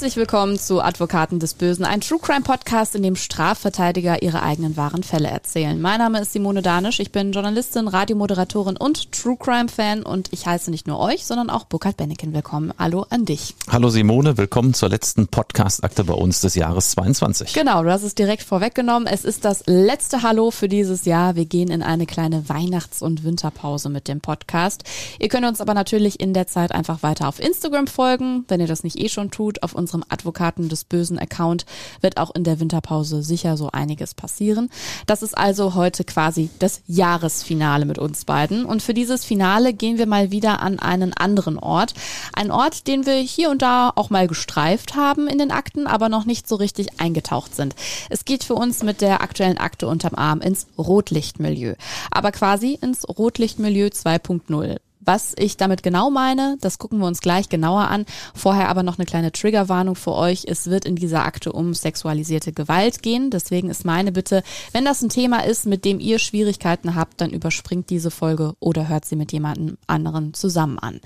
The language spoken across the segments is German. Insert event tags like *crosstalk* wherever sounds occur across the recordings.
Herzlich willkommen zu Advokaten des Bösen, ein True Crime Podcast, in dem Strafverteidiger ihre eigenen wahren Fälle erzählen. Mein Name ist Simone Danisch, ich bin Journalistin, Radiomoderatorin und True Crime Fan und ich heiße nicht nur euch, sondern auch Burkhard Benneken willkommen. Hallo an dich. Hallo Simone, willkommen zur letzten Podcast-Akte bei uns des Jahres 22. Genau, du hast es direkt vorweggenommen. Es ist das letzte Hallo für dieses Jahr. Wir gehen in eine kleine Weihnachts- und Winterpause mit dem Podcast. Ihr könnt uns aber natürlich in der Zeit einfach weiter auf Instagram folgen, wenn ihr das nicht eh schon tut, auf unserem Advokaten des bösen Account wird auch in der Winterpause sicher so einiges passieren. Das ist also heute quasi das Jahresfinale mit uns beiden. Und für dieses Finale gehen wir mal wieder an einen anderen Ort. Ein Ort, den wir hier und da auch mal gestreift haben in den Akten, aber noch nicht so richtig eingetaucht sind. Es geht für uns mit der aktuellen Akte unterm Arm ins Rotlichtmilieu. Aber quasi ins Rotlichtmilieu 2.0. Was ich damit genau meine, das gucken wir uns gleich genauer an. Vorher aber noch eine kleine Triggerwarnung für euch. Es wird in dieser Akte um sexualisierte Gewalt gehen. Deswegen ist meine Bitte, wenn das ein Thema ist, mit dem ihr Schwierigkeiten habt, dann überspringt diese Folge oder hört sie mit jemandem anderen zusammen an.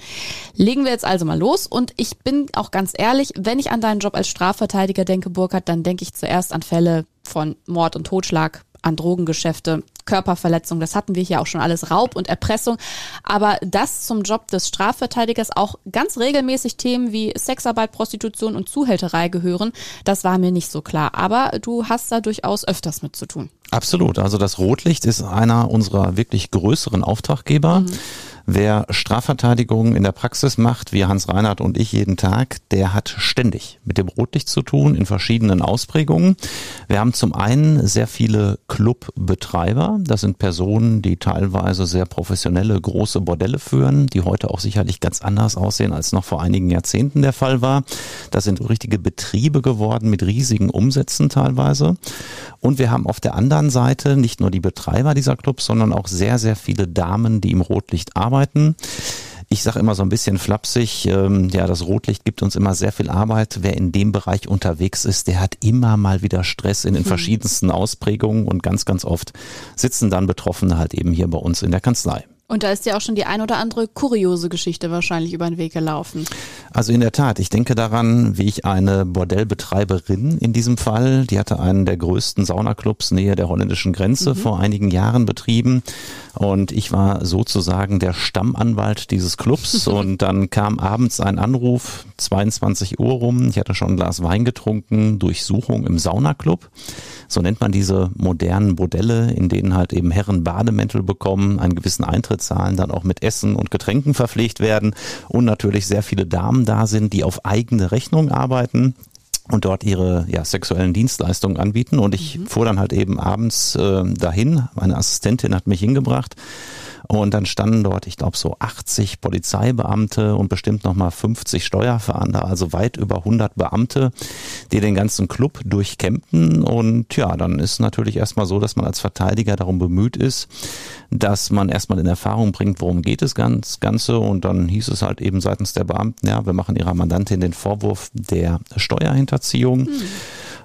Legen wir jetzt also mal los und ich bin auch ganz ehrlich, wenn ich an deinen Job als Strafverteidiger denke, Burkhard, dann denke ich zuerst an Fälle von Mord und Totschlag, an Drogengeschäfte, Körperverletzung, das hatten wir hier auch schon alles, Raub und Erpressung. Aber das zum Job des Strafverteidigers auch ganz regelmäßig Themen wie Sexarbeit, Prostitution und Zuhälterei gehören, das war mir nicht so klar. Aber du hast da durchaus öfters mit zu tun. Absolut. Also das Rotlicht ist einer unserer wirklich größeren Auftraggeber. Mhm. Wer Strafverteidigung in der Praxis macht, wie Hans Reinhardt und ich jeden Tag, der hat ständig mit dem Rotlicht zu tun in verschiedenen Ausprägungen. Wir haben zum einen sehr viele Clubbetreiber. Das sind Personen, die teilweise sehr professionelle große Bordelle führen, die heute auch sicherlich ganz anders aussehen, als noch vor einigen Jahrzehnten der Fall war. Das sind richtige Betriebe geworden mit riesigen Umsätzen teilweise. Und wir haben auf der anderen Seite nicht nur die Betreiber dieser Clubs, sondern auch sehr, sehr viele Damen, die im Rotlicht arbeiten arbeiten. Ich sage immer so ein bisschen flapsig, ähm, ja, das Rotlicht gibt uns immer sehr viel Arbeit. Wer in dem Bereich unterwegs ist, der hat immer mal wieder Stress in den hm. verschiedensten Ausprägungen und ganz, ganz oft sitzen dann Betroffene halt eben hier bei uns in der Kanzlei. Und da ist ja auch schon die ein oder andere kuriose Geschichte wahrscheinlich über den Weg gelaufen. Also in der Tat, ich denke daran, wie ich eine Bordellbetreiberin in diesem Fall, die hatte einen der größten Saunaclubs nähe der holländischen Grenze mhm. vor einigen Jahren betrieben. Und ich war sozusagen der Stammanwalt dieses Clubs. *laughs* und dann kam abends ein Anruf, 22 Uhr rum. Ich hatte schon ein Glas Wein getrunken, Durchsuchung im Saunaclub. So nennt man diese modernen Bordelle, in denen halt eben Herren Bademäntel bekommen, einen gewissen Eintritt zahlen, dann auch mit Essen und Getränken verpflegt werden und natürlich sehr viele Damen da sind, die auf eigene Rechnung arbeiten und dort ihre ja, sexuellen Dienstleistungen anbieten. Und ich mhm. fuhr dann halt eben abends äh, dahin. Meine Assistentin hat mich hingebracht und dann standen dort, ich glaube, so 80 Polizeibeamte und bestimmt nochmal 50 Steuerfahnder, also weit über 100 Beamte, die den ganzen Club durchkämpfen. Und ja, dann ist natürlich erstmal so, dass man als Verteidiger darum bemüht ist, dass man erstmal in Erfahrung bringt, worum geht es ganz Ganze. Und dann hieß es halt eben seitens der Beamten, ja, wir machen ihrer Mandantin den Vorwurf der Steuerhinterziehung. Hm.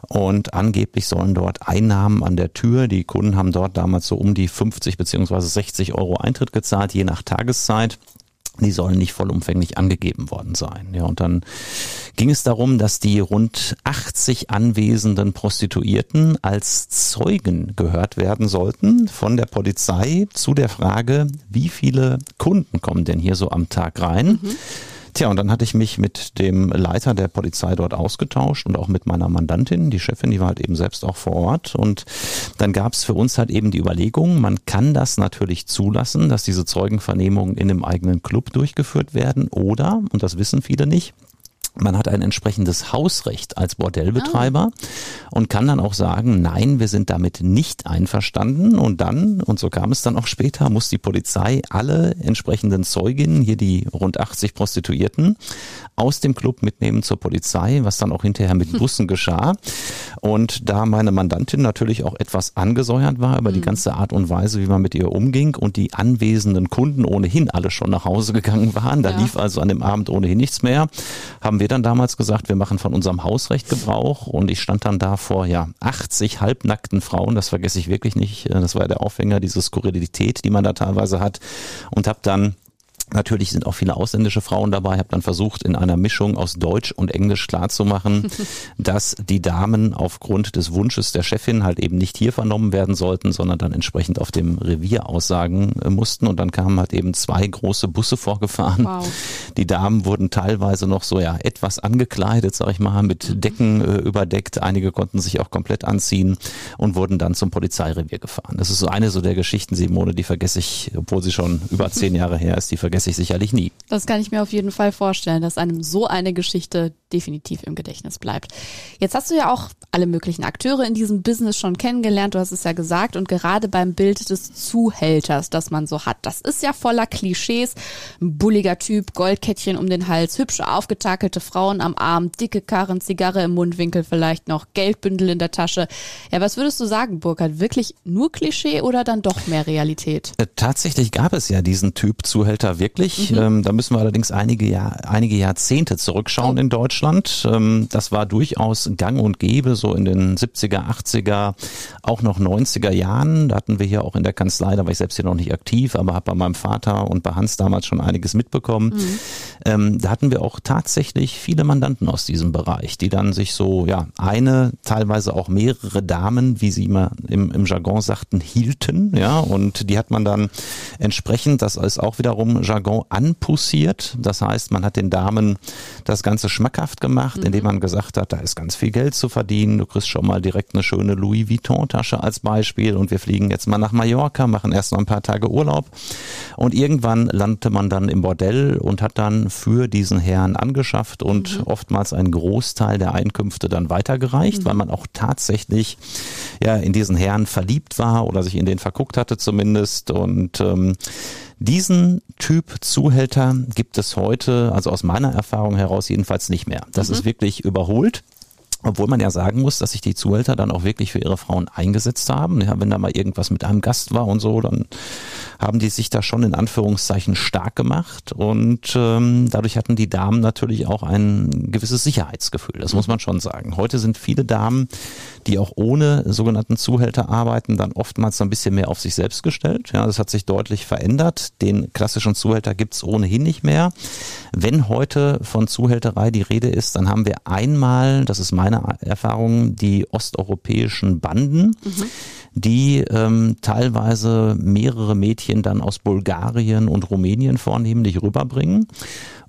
Und angeblich sollen dort Einnahmen an der Tür, die Kunden haben dort damals so um die 50 beziehungsweise 60 Euro Eintritt gezahlt, je nach Tageszeit die sollen nicht vollumfänglich angegeben worden sein. Ja, und dann ging es darum, dass die rund 80 anwesenden Prostituierten als Zeugen gehört werden sollten von der Polizei zu der Frage, wie viele Kunden kommen denn hier so am Tag rein? Mhm. Tja, und dann hatte ich mich mit dem Leiter der Polizei dort ausgetauscht und auch mit meiner Mandantin, die Chefin, die war halt eben selbst auch vor Ort. Und dann gab es für uns halt eben die Überlegung, man kann das natürlich zulassen, dass diese Zeugenvernehmungen in einem eigenen Club durchgeführt werden oder, und das wissen viele nicht, man hat ein entsprechendes Hausrecht als Bordellbetreiber oh. und kann dann auch sagen, nein, wir sind damit nicht einverstanden. Und dann, und so kam es dann auch später, muss die Polizei alle entsprechenden Zeuginnen, hier die rund 80 Prostituierten, aus dem Club mitnehmen zur Polizei, was dann auch hinterher mit *laughs* Bussen geschah. Und da meine Mandantin natürlich auch etwas angesäuert war über die mhm. ganze Art und Weise, wie man mit ihr umging und die anwesenden Kunden ohnehin alle schon nach Hause gegangen waren, da ja. lief also an dem Abend ohnehin nichts mehr, haben haben wir dann damals gesagt, wir machen von unserem Hausrecht Gebrauch. Und ich stand dann da vor ja 80 halbnackten Frauen, das vergesse ich wirklich nicht, äh, das war der Aufhänger, diese Skurrilität, die man da teilweise hat. Und habe dann Natürlich sind auch viele ausländische Frauen dabei. Ich habe dann versucht, in einer Mischung aus Deutsch und Englisch klarzumachen, *laughs* dass die Damen aufgrund des Wunsches der Chefin halt eben nicht hier vernommen werden sollten, sondern dann entsprechend auf dem Revier aussagen äh, mussten. Und dann kamen halt eben zwei große Busse vorgefahren. Wow. Die Damen wurden teilweise noch so ja etwas angekleidet, sag ich mal, mit mhm. Decken äh, überdeckt. Einige konnten sich auch komplett anziehen und wurden dann zum Polizeirevier gefahren. Das ist so eine so der Geschichten, Simone, die vergesse ich, obwohl sie schon über *laughs* zehn Jahre her ist, die vergesse vergesse ich sicherlich nie. Das kann ich mir auf jeden Fall vorstellen, dass einem so eine Geschichte definitiv im Gedächtnis bleibt. Jetzt hast du ja auch alle möglichen Akteure in diesem Business schon kennengelernt, du hast es ja gesagt, und gerade beim Bild des Zuhälters, das man so hat, das ist ja voller Klischees. Ein bulliger Typ, Goldkettchen um den Hals, hübsche aufgetakelte Frauen am Arm, dicke Karren, Zigarre im Mundwinkel vielleicht noch, Geldbündel in der Tasche. Ja, was würdest du sagen, Burkhard? Wirklich nur Klischee oder dann doch mehr Realität? Äh, tatsächlich gab es ja diesen Typ Zuhälter wirklich. Mhm. Ähm, da müssen wir allerdings einige, Jahr, einige Jahrzehnte zurückschauen in Deutschland. Deutschland. Ähm, das war durchaus gang und gäbe, so in den 70er, 80er, auch noch 90er Jahren. Da hatten wir hier auch in der Kanzlei, da war ich selbst hier noch nicht aktiv, aber habe bei meinem Vater und bei Hans damals schon einiges mitbekommen. Mhm. Ähm, da hatten wir auch tatsächlich viele Mandanten aus diesem Bereich, die dann sich so, ja, eine, teilweise auch mehrere Damen, wie sie immer im, im Jargon sagten, hielten, ja, und die hat man dann entsprechend, das ist auch wiederum Jargon anpussiert. Das heißt, man hat den Damen das Ganze schmackhaft gemacht, mhm. indem man gesagt hat, da ist ganz viel Geld zu verdienen. Du kriegst schon mal direkt eine schöne Louis Vuitton Tasche als Beispiel und wir fliegen jetzt mal nach Mallorca, machen erst noch ein paar Tage Urlaub und irgendwann landete man dann im Bordell und hat dann für diesen Herrn angeschafft und mhm. oftmals einen Großteil der Einkünfte dann weitergereicht, mhm. weil man auch tatsächlich ja in diesen Herrn verliebt war oder sich in den verguckt hatte zumindest und ähm, diesen Typ Zuhälter gibt es heute, also aus meiner Erfahrung heraus jedenfalls nicht mehr. Das mhm. ist wirklich überholt. Obwohl man ja sagen muss, dass sich die Zuhälter dann auch wirklich für ihre Frauen eingesetzt haben. Ja, wenn da mal irgendwas mit einem Gast war und so, dann haben die sich da schon in Anführungszeichen stark gemacht und ähm, dadurch hatten die Damen natürlich auch ein gewisses Sicherheitsgefühl. Das muss man schon sagen. Heute sind viele Damen, die auch ohne sogenannten Zuhälter arbeiten, dann oftmals so ein bisschen mehr auf sich selbst gestellt. Ja, das hat sich deutlich verändert. Den klassischen Zuhälter gibt's ohnehin nicht mehr. Wenn heute von Zuhälterei die Rede ist, dann haben wir einmal, das ist mein meiner Erfahrung die osteuropäischen Banden, mhm. Die ähm, teilweise mehrere Mädchen dann aus Bulgarien und Rumänien vornehmlich rüberbringen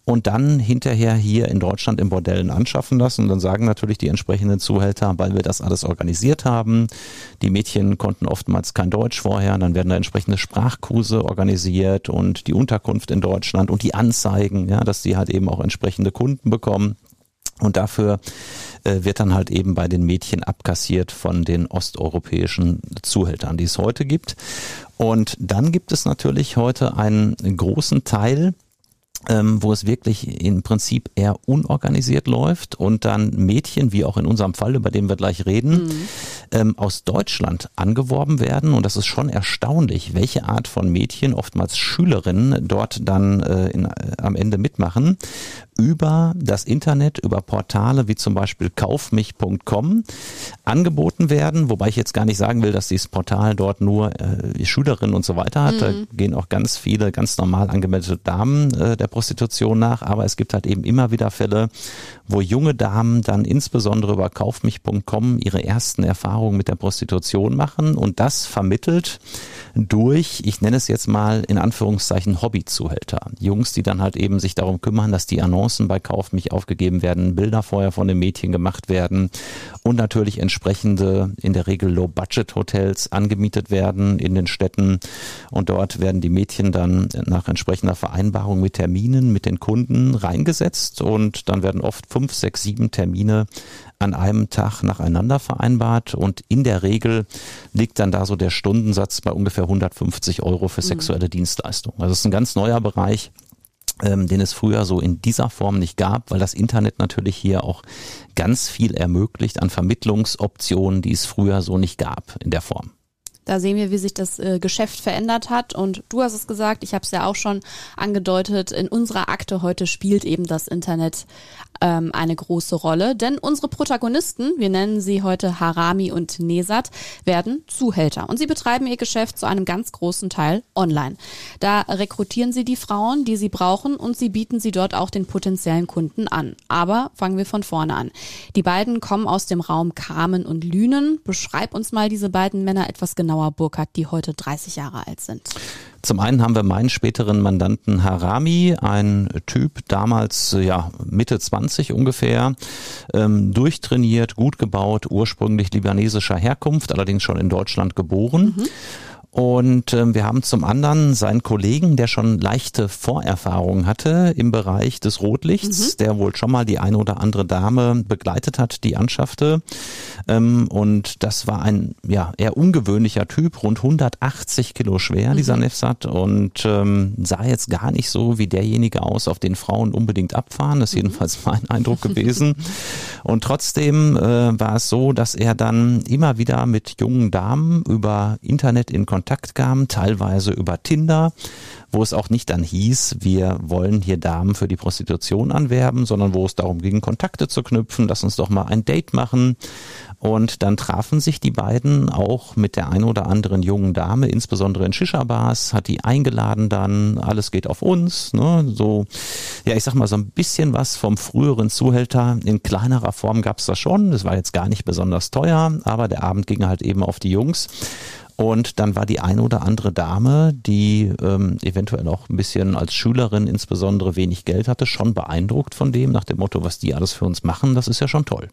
und dann hinterher hier in Deutschland im Bordellen anschaffen lassen. Und dann sagen natürlich die entsprechenden Zuhälter, weil wir das alles organisiert haben. Die Mädchen konnten oftmals kein Deutsch vorher, dann werden da entsprechende Sprachkurse organisiert und die Unterkunft in Deutschland und die Anzeigen, ja, dass die halt eben auch entsprechende Kunden bekommen. Und dafür äh, wird dann halt eben bei den Mädchen abkassiert von den osteuropäischen Zuhältern, die es heute gibt. Und dann gibt es natürlich heute einen großen Teil, ähm, wo es wirklich im Prinzip eher unorganisiert läuft und dann Mädchen, wie auch in unserem Fall, über den wir gleich reden, mhm. ähm, aus Deutschland angeworben werden. Und das ist schon erstaunlich, welche Art von Mädchen, oftmals Schülerinnen, dort dann äh, in, äh, am Ende mitmachen über das Internet, über Portale wie zum Beispiel kaufmich.com angeboten werden, wobei ich jetzt gar nicht sagen will, dass dieses Portal dort nur äh, Schülerinnen und so weiter hat. Mhm. Da gehen auch ganz viele ganz normal angemeldete Damen äh, der Prostitution nach, aber es gibt halt eben immer wieder Fälle, wo junge Damen dann insbesondere über kaufmich.com ihre ersten Erfahrungen mit der Prostitution machen und das vermittelt durch, ich nenne es jetzt mal in Anführungszeichen Hobbyzuhälter. Jungs, die dann halt eben sich darum kümmern, dass die Annoncen bei Kauf mich aufgegeben werden, Bilder vorher von den Mädchen gemacht werden und natürlich entsprechende, in der Regel Low-Budget-Hotels angemietet werden in den Städten und dort werden die Mädchen dann nach entsprechender Vereinbarung mit Terminen mit den Kunden reingesetzt und dann werden oft fünf, sechs, sieben Termine an einem Tag nacheinander vereinbart und in der Regel liegt dann da so der Stundensatz bei ungefähr 150 Euro für mhm. sexuelle mhm. Dienstleistungen. Also es ist ein ganz neuer Bereich, ähm, den es früher so in dieser Form nicht gab, weil das Internet natürlich hier auch ganz viel ermöglicht an Vermittlungsoptionen, die es früher so nicht gab in der Form. Da sehen wir, wie sich das äh, Geschäft verändert hat. Und du hast es gesagt, ich habe es ja auch schon angedeutet, in unserer Akte heute spielt eben das Internet ähm, eine große Rolle, denn unsere Protagonisten, wir nennen sie heute Harami und Nesat, werden Zuhälter und sie betreiben ihr Geschäft zu einem ganz großen Teil online. Da rekrutieren sie die Frauen, die sie brauchen und sie bieten sie dort auch den potenziellen Kunden an. Aber fangen wir von vorne an. Die beiden kommen aus dem Raum Kamen und Lünen. Beschreib uns mal diese beiden Männer etwas genauer, Burkhard, die heute 30 Jahre alt sind. Zum einen haben wir meinen späteren Mandanten Harami, ein Typ damals ja Mitte 20 ungefähr, ähm, durchtrainiert, gut gebaut, ursprünglich libanesischer Herkunft, allerdings schon in Deutschland geboren. Mhm und äh, wir haben zum anderen seinen Kollegen, der schon leichte Vorerfahrungen hatte im Bereich des Rotlichts, mhm. der wohl schon mal die eine oder andere Dame begleitet hat, die anschaffte. Ähm, und das war ein ja eher ungewöhnlicher Typ, rund 180 Kilo schwer, mhm. dieser Nefsat, und ähm, sah jetzt gar nicht so wie derjenige aus, auf den Frauen unbedingt abfahren. Das ist mhm. jedenfalls mein *laughs* Eindruck gewesen. Und trotzdem äh, war es so, dass er dann immer wieder mit jungen Damen über Internet in Kontakt Kontakt kamen, teilweise über Tinder, wo es auch nicht dann hieß, wir wollen hier Damen für die Prostitution anwerben, sondern wo es darum ging, Kontakte zu knüpfen, lass uns doch mal ein Date machen. Und dann trafen sich die beiden auch mit der ein oder anderen jungen Dame, insbesondere in Shisha-Bars, hat die eingeladen dann, alles geht auf uns, ne? so, ja, ich sag mal so ein bisschen was vom früheren Zuhälter. In kleinerer Form gab's das schon, das war jetzt gar nicht besonders teuer, aber der Abend ging halt eben auf die Jungs. Und dann war die eine oder andere Dame, die ähm, eventuell auch ein bisschen als Schülerin insbesondere wenig Geld hatte, schon beeindruckt von dem, nach dem Motto, was die alles für uns machen, das ist ja schon toll.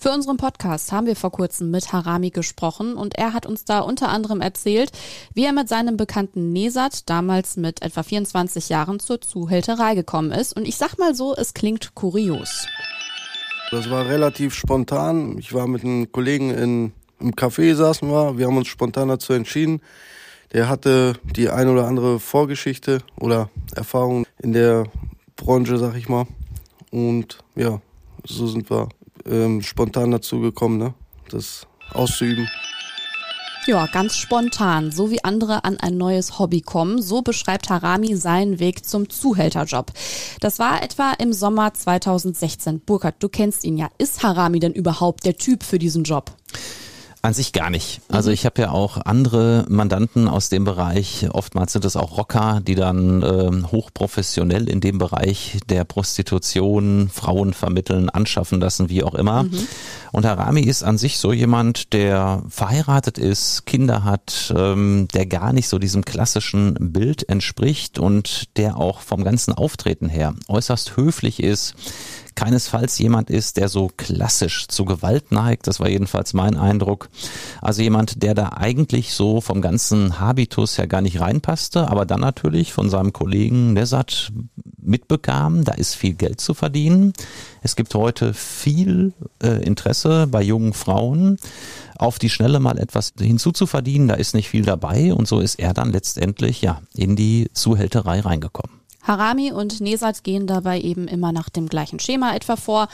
Für unseren Podcast haben wir vor kurzem mit Harami gesprochen und er hat uns da unter anderem erzählt, wie er mit seinem Bekannten Nesat damals mit etwa 24 Jahren zur Zuhälterei gekommen ist. Und ich sag mal so, es klingt kurios. Das war relativ spontan. Ich war mit einem Kollegen in im Café saßen wir, wir haben uns spontan dazu entschieden. Der hatte die ein oder andere Vorgeschichte oder Erfahrung in der Branche, sag ich mal. Und ja, so sind wir ähm, spontan dazu gekommen, ne? das auszuüben. Ja, ganz spontan, so wie andere an ein neues Hobby kommen, so beschreibt Harami seinen Weg zum Zuhälterjob. Das war etwa im Sommer 2016. Burkhard, du kennst ihn ja. Ist Harami denn überhaupt der Typ für diesen Job? An sich gar nicht. Also mhm. ich habe ja auch andere Mandanten aus dem Bereich. Oftmals sind es auch Rocker, die dann äh, hochprofessionell in dem Bereich der Prostitution Frauen vermitteln, anschaffen lassen, wie auch immer. Mhm. Und Harami ist an sich so jemand, der verheiratet ist, Kinder hat, ähm, der gar nicht so diesem klassischen Bild entspricht und der auch vom ganzen Auftreten her äußerst höflich ist keinesfalls jemand ist, der so klassisch zu Gewalt neigt. Das war jedenfalls mein Eindruck. Also jemand, der da eigentlich so vom ganzen Habitus her gar nicht reinpasste, aber dann natürlich von seinem Kollegen Nesat mitbekam, da ist viel Geld zu verdienen. Es gibt heute viel äh, Interesse bei jungen Frauen auf die Schnelle mal etwas hinzuzuverdienen, da ist nicht viel dabei und so ist er dann letztendlich ja in die Zuhälterei reingekommen. Harami und Nesat gehen dabei eben immer nach dem gleichen Schema etwa vor.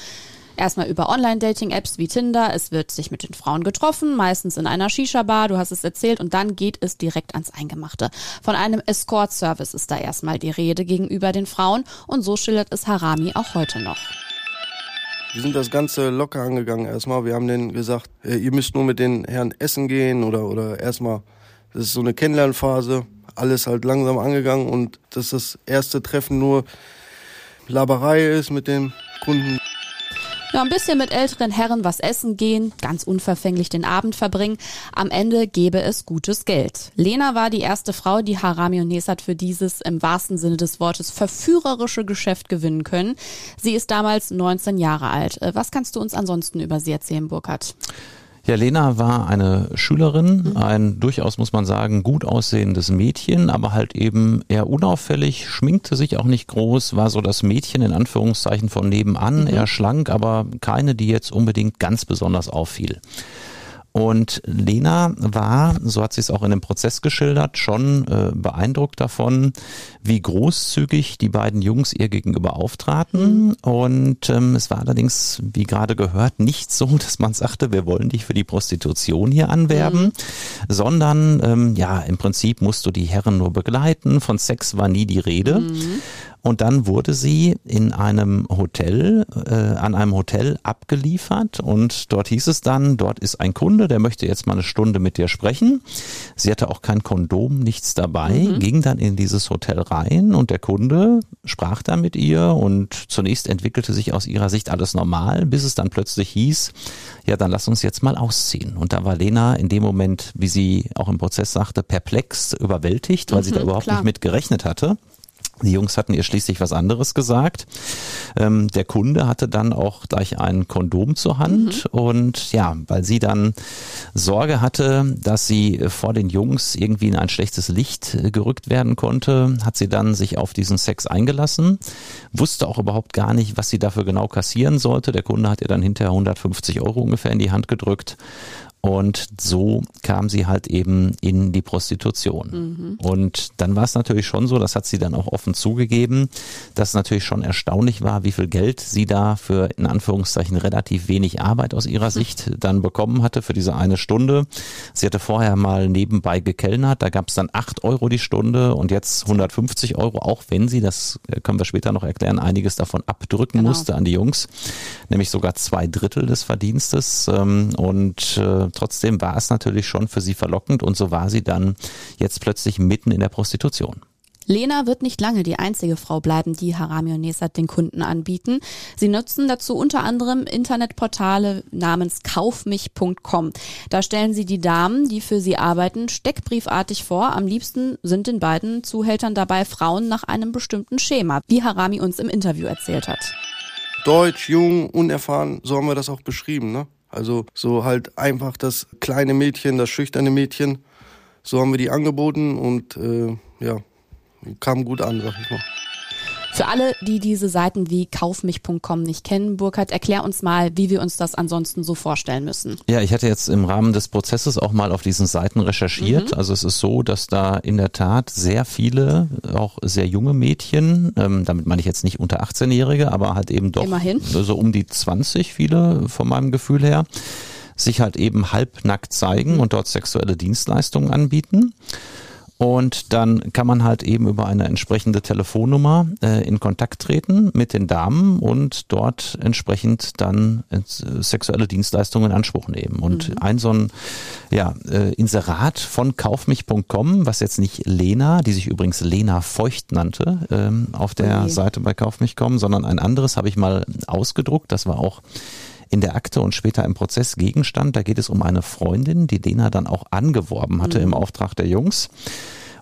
Erstmal über Online-Dating-Apps wie Tinder. Es wird sich mit den Frauen getroffen, meistens in einer Shisha-Bar, du hast es erzählt, und dann geht es direkt ans Eingemachte. Von einem Escort-Service ist da erstmal die Rede gegenüber den Frauen und so schildert es Harami auch heute noch. Wir sind das Ganze locker angegangen erstmal. Wir haben denen gesagt, ihr müsst nur mit den Herren essen gehen oder, oder erstmal, das ist so eine Kennenlernphase alles halt langsam angegangen und dass das erste Treffen nur Laberei ist mit den Kunden. Ja, ein bisschen mit älteren Herren was essen gehen, ganz unverfänglich den Abend verbringen. Am Ende gäbe es gutes Geld. Lena war die erste Frau, die Harami und Nesat für dieses im wahrsten Sinne des Wortes verführerische Geschäft gewinnen können. Sie ist damals 19 Jahre alt. Äh, was kannst du uns ansonsten über sie erzählen, Burkhard? Ja, Lena war eine Schülerin, mhm. ein durchaus, muss man sagen, gut aussehendes Mädchen, aber halt eben eher unauffällig, schminkte sich auch nicht groß, war so das Mädchen in Anführungszeichen von nebenan, mhm. eher schlank, aber keine, die jetzt unbedingt ganz besonders auffiel. Und Lena war, so hat sie es auch in dem Prozess geschildert, schon äh, beeindruckt davon, wie großzügig die beiden Jungs ihr gegenüber auftraten. Mhm. Und ähm, es war allerdings, wie gerade gehört, nicht so, *laughs* dass man sagte, wir wollen dich für die Prostitution hier anwerben, mhm. sondern ähm, ja, im Prinzip musst du die Herren nur begleiten. Von Sex war nie die Rede. Mhm. Und dann wurde sie in einem Hotel, äh, an einem Hotel abgeliefert und dort hieß es dann, dort ist ein Kunde, der möchte jetzt mal eine Stunde mit dir sprechen. Sie hatte auch kein Kondom, nichts dabei, mhm. ging dann in dieses Hotel rein und der Kunde sprach da mit ihr und zunächst entwickelte sich aus ihrer Sicht alles normal, bis es dann plötzlich hieß, ja, dann lass uns jetzt mal ausziehen. Und da war Lena in dem Moment, wie sie auch im Prozess sagte, perplex, überwältigt, weil mhm, sie da überhaupt klar. nicht mit gerechnet hatte. Die Jungs hatten ihr schließlich was anderes gesagt. Ähm, der Kunde hatte dann auch gleich ein Kondom zur Hand mhm. und ja, weil sie dann Sorge hatte, dass sie vor den Jungs irgendwie in ein schlechtes Licht äh, gerückt werden konnte, hat sie dann sich auf diesen Sex eingelassen, wusste auch überhaupt gar nicht, was sie dafür genau kassieren sollte. Der Kunde hat ihr dann hinterher 150 Euro ungefähr in die Hand gedrückt und so kam sie halt eben in die Prostitution. Mhm. Und dann war es natürlich schon so, das hat sie dann auch offen zugegeben, dass es natürlich schon erstaunlich war, wie viel Geld sie da für in Anführungszeichen relativ wenig Arbeit aus ihrer *laughs* Sicht dann bekommen hatte für diese eine Stunde. Sie hatte vorher mal nebenbei gekellnert, da gab es dann acht Euro die Stunde und jetzt 150 Euro, auch wenn sie, das können wir später noch erklären, einiges davon abdrücken genau. musste an die Jungs, nämlich sogar zwei Drittel des Verdienstes. Ähm, und äh, trotzdem war es natürlich schon für sie verlockend und so war sie dann jetzt plötzlich mitten in der Prostitution. Lena wird nicht lange die einzige Frau bleiben, die Harami und Nesat den Kunden anbieten. Sie nutzen dazu unter anderem Internetportale namens kaufmich.com. Da stellen sie die Damen, die für sie arbeiten, steckbriefartig vor. Am liebsten sind den beiden Zuhältern dabei Frauen nach einem bestimmten Schema, wie Harami uns im Interview erzählt hat. Deutsch, jung, unerfahren, so haben wir das auch beschrieben, ne? Also so halt einfach das kleine Mädchen, das schüchterne Mädchen. So haben wir die angeboten und äh, ja, kam gut an, sag ich mal. Für alle, die diese Seiten wie kaufmich.com nicht kennen, Burkhard, erklär uns mal, wie wir uns das ansonsten so vorstellen müssen. Ja, ich hatte jetzt im Rahmen des Prozesses auch mal auf diesen Seiten recherchiert. Mhm. Also es ist so, dass da in der Tat sehr viele, auch sehr junge Mädchen, ähm, damit meine ich jetzt nicht unter 18-Jährige, aber halt eben doch Immerhin. so um die 20 viele von meinem Gefühl her, sich halt eben halbnackt zeigen und dort sexuelle Dienstleistungen anbieten. Und dann kann man halt eben über eine entsprechende Telefonnummer äh, in Kontakt treten mit den Damen und dort entsprechend dann äh, sexuelle Dienstleistungen in Anspruch nehmen. Und mhm. ein so ein ja, äh, Inserat von kaufmich.com, was jetzt nicht Lena, die sich übrigens Lena Feucht nannte, ähm, auf der okay. Seite bei kaufmich.com, sondern ein anderes habe ich mal ausgedruckt. Das war auch in der Akte und später im Prozess Gegenstand. Da geht es um eine Freundin, die Lena dann auch angeworben hatte mhm. im Auftrag der Jungs.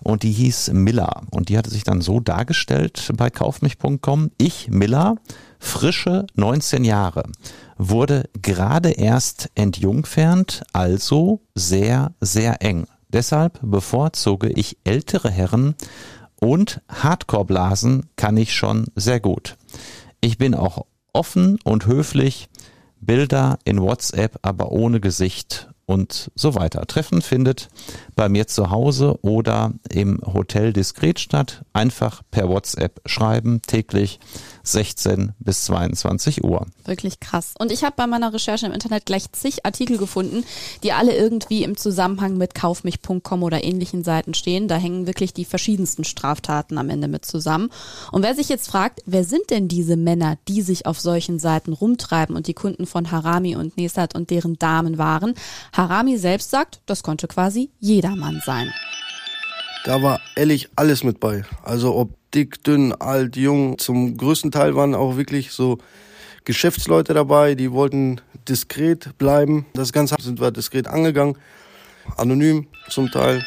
Und die hieß Miller. Und die hatte sich dann so dargestellt bei kaufmich.com. Ich, Miller, frische 19 Jahre, wurde gerade erst entjungfernt, also sehr, sehr eng. Deshalb bevorzuge ich ältere Herren und Hardcore-Blasen kann ich schon sehr gut. Ich bin auch offen und höflich, Bilder in WhatsApp, aber ohne Gesicht und so weiter. Treffen findet bei mir zu Hause oder im Hotel diskret statt. Einfach per WhatsApp schreiben, täglich 16 bis 22 Uhr. Wirklich krass. Und ich habe bei meiner Recherche im Internet gleich zig Artikel gefunden, die alle irgendwie im Zusammenhang mit kaufmich.com oder ähnlichen Seiten stehen. Da hängen wirklich die verschiedensten Straftaten am Ende mit zusammen. Und wer sich jetzt fragt, wer sind denn diese Männer, die sich auf solchen Seiten rumtreiben und die Kunden von Harami und Nesat und deren Damen waren? Harami selbst sagt, das konnte quasi jedermann sein. Da war ehrlich alles mit bei. Also ob dick, dünn, alt, jung. Zum größten Teil waren auch wirklich so Geschäftsleute dabei, die wollten diskret bleiben. Das Ganze sind wir diskret angegangen. Anonym zum Teil.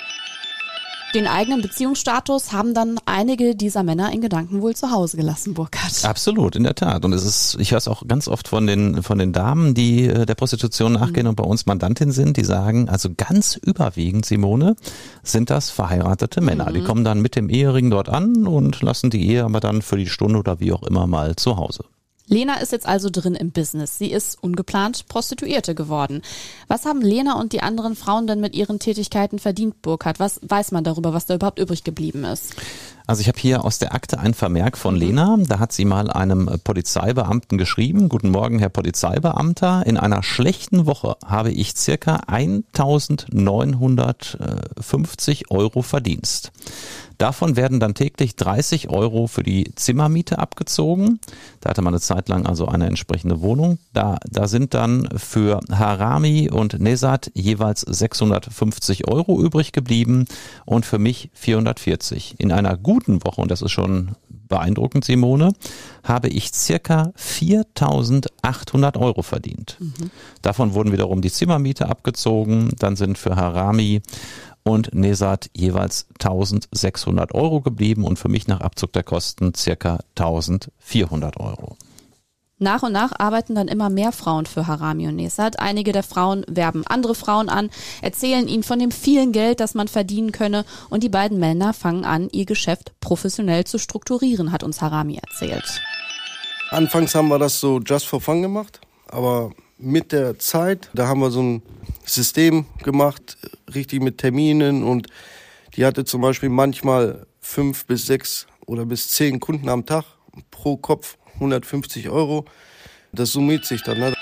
Den eigenen Beziehungsstatus haben dann einige dieser Männer in Gedanken wohl zu Hause gelassen, Burkhard. Absolut, in der Tat. Und es ist, ich höre es auch ganz oft von den, von den Damen, die äh, der Prostitution nachgehen mhm. und bei uns Mandantin sind, die sagen, also ganz überwiegend, Simone, sind das verheiratete Männer. Mhm. Die kommen dann mit dem Ehering dort an und lassen die Ehe aber dann für die Stunde oder wie auch immer mal zu Hause. Lena ist jetzt also drin im Business. Sie ist ungeplant Prostituierte geworden. Was haben Lena und die anderen Frauen denn mit ihren Tätigkeiten verdient, Burkhard? Was weiß man darüber, was da überhaupt übrig geblieben ist? Also ich habe hier aus der Akte ein Vermerk von Lena. Da hat sie mal einem Polizeibeamten geschrieben. Guten Morgen, Herr Polizeibeamter. In einer schlechten Woche habe ich circa 1950 Euro Verdienst. Davon werden dann täglich 30 Euro für die Zimmermiete abgezogen. Da hatte man eine Zeit lang also eine entsprechende Wohnung. Da, da sind dann für Harami und Nesat jeweils 650 Euro übrig geblieben und für mich 440. In einer guten Woche, und das ist schon beeindruckend, Simone, habe ich circa 4800 Euro verdient. Mhm. Davon wurden wiederum die Zimmermiete abgezogen. Dann sind für Harami und Nesat jeweils 1600 Euro geblieben und für mich nach Abzug der Kosten circa 1400 Euro. Nach und nach arbeiten dann immer mehr Frauen für Harami und Nesat. Einige der Frauen werben andere Frauen an, erzählen ihnen von dem vielen Geld, das man verdienen könne und die beiden Männer fangen an, ihr Geschäft professionell zu strukturieren, hat uns Harami erzählt. Anfangs haben wir das so just for fun gemacht, aber mit der Zeit, da haben wir so ein System gemacht, richtig mit Terminen und die hatte zum Beispiel manchmal fünf bis sechs oder bis zehn Kunden am Tag pro Kopf 150 Euro. Das summiert sich dann. Ne?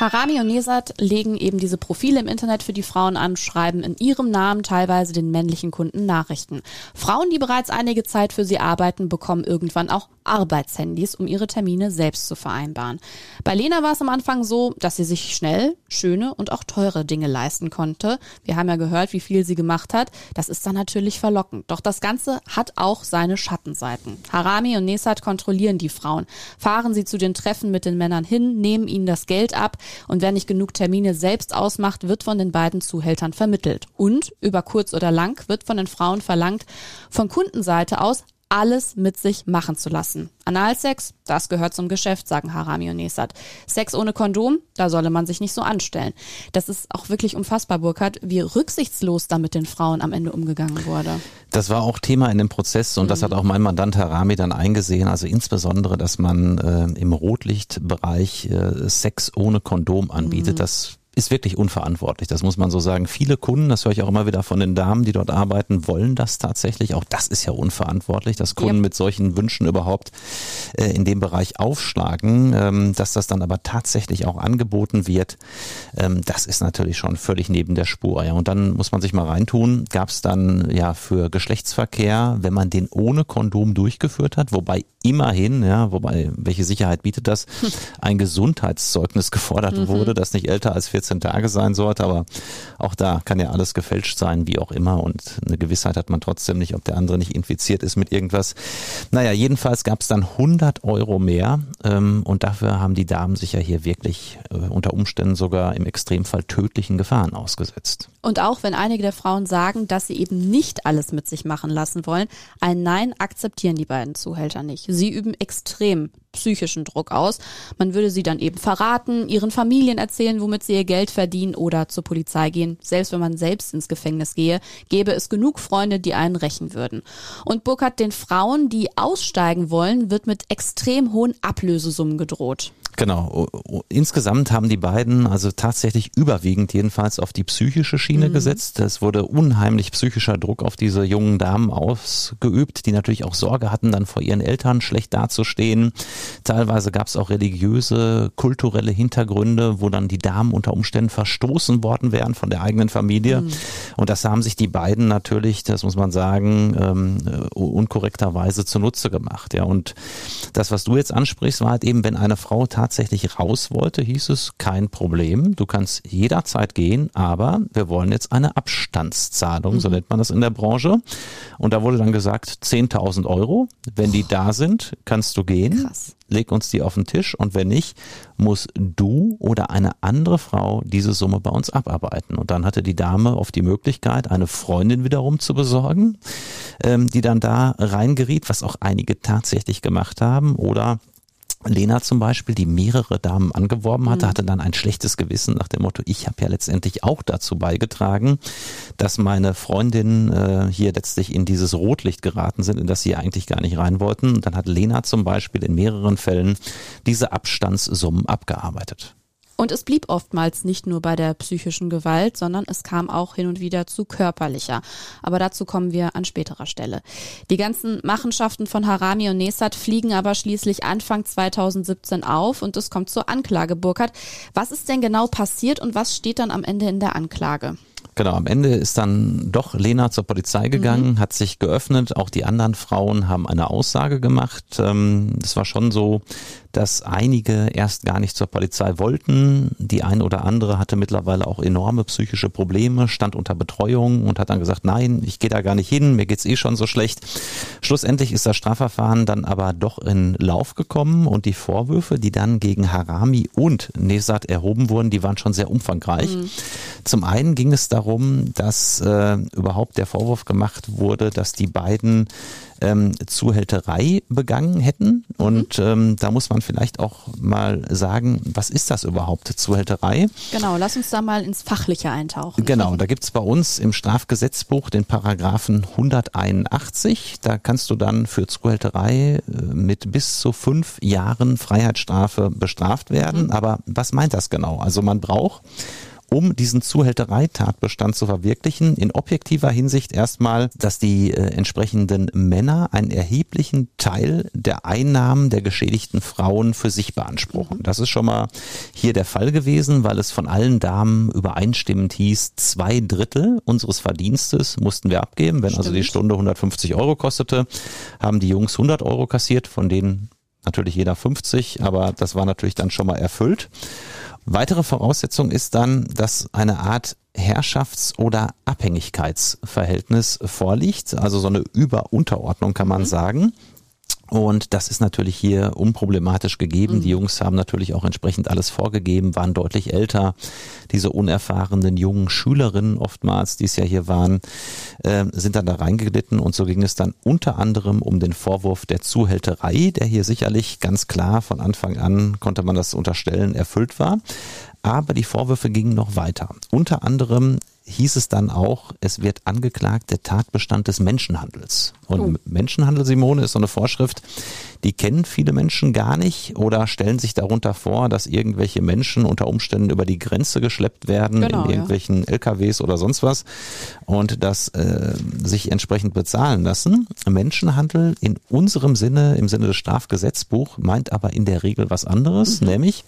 Harami und Nesat legen eben diese Profile im Internet für die Frauen an, schreiben in ihrem Namen teilweise den männlichen Kunden Nachrichten. Frauen, die bereits einige Zeit für sie arbeiten, bekommen irgendwann auch Arbeitshandys, um ihre Termine selbst zu vereinbaren. Bei Lena war es am Anfang so, dass sie sich schnell, schöne und auch teure Dinge leisten konnte. Wir haben ja gehört, wie viel sie gemacht hat. Das ist dann natürlich verlockend. Doch das Ganze hat auch seine Schattenseiten. Harami und Nesat kontrollieren die Frauen, fahren sie zu den Treffen mit den Männern hin, nehmen ihnen das Geld ab, und wer nicht genug Termine selbst ausmacht, wird von den beiden Zuhältern vermittelt. Und über kurz oder lang wird von den Frauen verlangt, von Kundenseite aus alles mit sich machen zu lassen. Analsex, das gehört zum Geschäft, sagen Harami und Nesat. Sex ohne Kondom, da solle man sich nicht so anstellen. Das ist auch wirklich unfassbar, Burkhard, wie rücksichtslos da mit den Frauen am Ende umgegangen wurde. Das war auch Thema in dem Prozess und mhm. das hat auch mein Mandant Harami dann eingesehen. Also insbesondere, dass man äh, im Rotlichtbereich äh, Sex ohne Kondom anbietet. Mhm. Das ist wirklich unverantwortlich, das muss man so sagen. Viele Kunden, das höre ich auch immer wieder von den Damen, die dort arbeiten, wollen das tatsächlich. Auch das ist ja unverantwortlich, dass Kunden yep. mit solchen Wünschen überhaupt äh, in dem Bereich aufschlagen. Ähm, dass das dann aber tatsächlich auch angeboten wird, ähm, das ist natürlich schon völlig neben der Spur. Ja. Und dann muss man sich mal reintun, gab es dann ja für Geschlechtsverkehr, wenn man den ohne Kondom durchgeführt hat, wobei immerhin, ja, wobei, welche Sicherheit bietet das, *laughs* ein Gesundheitszeugnis gefordert mhm. wurde, das nicht älter als 14 Tage sein sollte, aber auch da kann ja alles gefälscht sein, wie auch immer und eine Gewissheit hat man trotzdem nicht, ob der andere nicht infiziert ist mit irgendwas. Naja, jedenfalls gab es dann 100 Euro mehr ähm, und dafür haben die Damen sich ja hier wirklich äh, unter Umständen sogar im Extremfall tödlichen Gefahren ausgesetzt. Und auch wenn einige der Frauen sagen, dass sie eben nicht alles mit sich machen lassen wollen, ein Nein akzeptieren die beiden Zuhälter nicht. Sie üben extrem psychischen Druck aus. Man würde sie dann eben verraten, ihren Familien erzählen, womit sie ihr Geld verdienen oder zur Polizei gehen. Selbst wenn man selbst ins Gefängnis gehe, gäbe es genug Freunde, die einen rächen würden. Und Burkhardt den Frauen, die aussteigen wollen, wird mit extrem hohen Ablösesummen gedroht. Genau. Insgesamt haben die beiden also tatsächlich überwiegend jedenfalls auf die psychische Schiene mhm. gesetzt. Es wurde unheimlich psychischer Druck auf diese jungen Damen ausgeübt, die natürlich auch Sorge hatten, dann vor ihren Eltern schlecht dazustehen. Teilweise gab es auch religiöse, kulturelle Hintergründe, wo dann die Damen unter Umständen verstoßen worden wären von der eigenen Familie. Mhm. Und das haben sich die beiden natürlich, das muss man sagen, ähm, unkorrekterweise zunutze gemacht. Ja, und das, was du jetzt ansprichst, war halt eben, wenn eine Frau tatsächlich tatsächlich raus wollte, hieß es kein Problem. Du kannst jederzeit gehen, aber wir wollen jetzt eine Abstandszahlung, mhm. so nennt man das in der Branche. Und da wurde dann gesagt 10.000 Euro. Wenn die da sind, kannst du gehen. Krass. Leg uns die auf den Tisch und wenn nicht, muss du oder eine andere Frau diese Summe bei uns abarbeiten. Und dann hatte die Dame oft die Möglichkeit, eine Freundin wiederum zu besorgen, ähm, die dann da reingeriet, was auch einige tatsächlich gemacht haben. Oder Lena zum Beispiel, die mehrere Damen angeworben hatte, mhm. hatte dann ein schlechtes Gewissen nach dem Motto, ich habe ja letztendlich auch dazu beigetragen, dass meine Freundinnen äh, hier letztlich in dieses Rotlicht geraten sind, in das sie eigentlich gar nicht rein wollten. Und dann hat Lena zum Beispiel in mehreren Fällen diese Abstandssummen abgearbeitet. Und es blieb oftmals nicht nur bei der psychischen Gewalt, sondern es kam auch hin und wieder zu körperlicher. Aber dazu kommen wir an späterer Stelle. Die ganzen Machenschaften von Harami und Nesat fliegen aber schließlich Anfang 2017 auf und es kommt zur Anklage. Burkhardt, was ist denn genau passiert und was steht dann am Ende in der Anklage? Genau, am Ende ist dann doch Lena zur Polizei gegangen, mhm. hat sich geöffnet. Auch die anderen Frauen haben eine Aussage gemacht. Ähm, es war schon so, dass einige erst gar nicht zur Polizei wollten. Die eine oder andere hatte mittlerweile auch enorme psychische Probleme, stand unter Betreuung und hat dann gesagt, nein, ich gehe da gar nicht hin, mir geht's eh schon so schlecht. Schlussendlich ist das Strafverfahren dann aber doch in Lauf gekommen und die Vorwürfe, die dann gegen Harami und Nesat erhoben wurden, die waren schon sehr umfangreich. Mhm. Zum einen ging es darum, dass äh, überhaupt der Vorwurf gemacht wurde, dass die beiden ähm, Zuhälterei begangen hätten. Mhm. Und ähm, da muss man vielleicht auch mal sagen, was ist das überhaupt, Zuhälterei? Genau, lass uns da mal ins Fachliche eintauchen. Genau, da gibt's bei uns im Strafgesetzbuch den Paragraphen 181. Da kannst du dann für Zuhälterei äh, mit bis zu fünf Jahren Freiheitsstrafe bestraft werden. Mhm. Aber was meint das genau? Also man braucht um diesen Zuhältereitatbestand zu verwirklichen, in objektiver Hinsicht erstmal, dass die äh, entsprechenden Männer einen erheblichen Teil der Einnahmen der geschädigten Frauen für sich beanspruchen. Mhm. Das ist schon mal hier der Fall gewesen, weil es von allen Damen übereinstimmend hieß, zwei Drittel unseres Verdienstes mussten wir abgeben. Wenn Stimmt. also die Stunde 150 Euro kostete, haben die Jungs 100 Euro kassiert, von denen natürlich jeder 50, aber das war natürlich dann schon mal erfüllt. Weitere Voraussetzung ist dann, dass eine Art Herrschafts- oder Abhängigkeitsverhältnis vorliegt, also so eine Überunterordnung kann man mhm. sagen. Und das ist natürlich hier unproblematisch gegeben. Mhm. Die Jungs haben natürlich auch entsprechend alles vorgegeben, waren deutlich älter. Diese unerfahrenen jungen Schülerinnen oftmals, die es ja hier waren, äh, sind dann da reingeglitten. Und so ging es dann unter anderem um den Vorwurf der Zuhälterei, der hier sicherlich ganz klar von Anfang an, konnte man das unterstellen, erfüllt war. Aber die Vorwürfe gingen noch weiter. Unter anderem hieß es dann auch, es wird angeklagt der Tatbestand des Menschenhandels. Und oh. Menschenhandel, Simone, ist so eine Vorschrift, die kennen viele Menschen gar nicht oder stellen sich darunter vor, dass irgendwelche Menschen unter Umständen über die Grenze geschleppt werden genau, in irgendwelchen ja. LKWs oder sonst was und das äh, sich entsprechend bezahlen lassen. Menschenhandel in unserem Sinne, im Sinne des Strafgesetzbuch, meint aber in der Regel was anderes, mhm. nämlich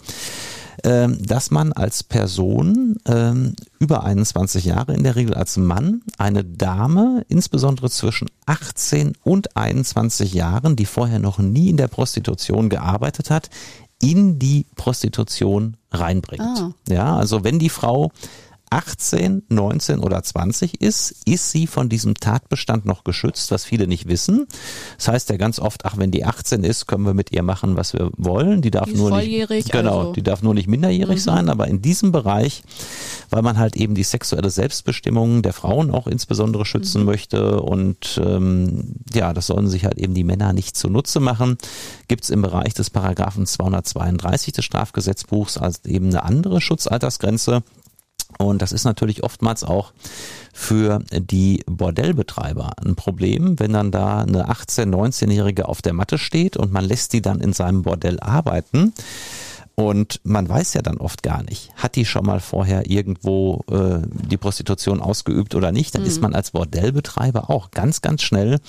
dass man als Person ähm, über 21 Jahre, in der Regel als Mann, eine Dame, insbesondere zwischen 18 und 21 Jahren, die vorher noch nie in der Prostitution gearbeitet hat, in die Prostitution reinbringt. Ah. Ja, also wenn die Frau 18, 19 oder 20 ist, ist sie von diesem Tatbestand noch geschützt, was viele nicht wissen. Das heißt ja ganz oft, ach, wenn die 18 ist, können wir mit ihr machen, was wir wollen. Die darf die nur nicht, genau, also. die darf nur nicht minderjährig mhm. sein, aber in diesem Bereich, weil man halt eben die sexuelle Selbstbestimmung der Frauen auch insbesondere schützen mhm. möchte und ähm, ja, das sollen sich halt eben die Männer nicht zunutze machen, gibt es im Bereich des Paragraphen 232 des Strafgesetzbuchs als eben eine andere Schutzaltersgrenze. Und das ist natürlich oftmals auch für die Bordellbetreiber ein Problem, wenn dann da eine 18-, 19-Jährige auf der Matte steht und man lässt die dann in seinem Bordell arbeiten und man weiß ja dann oft gar nicht, hat die schon mal vorher irgendwo äh, die Prostitution ausgeübt oder nicht, dann mhm. ist man als Bordellbetreiber auch ganz, ganz schnell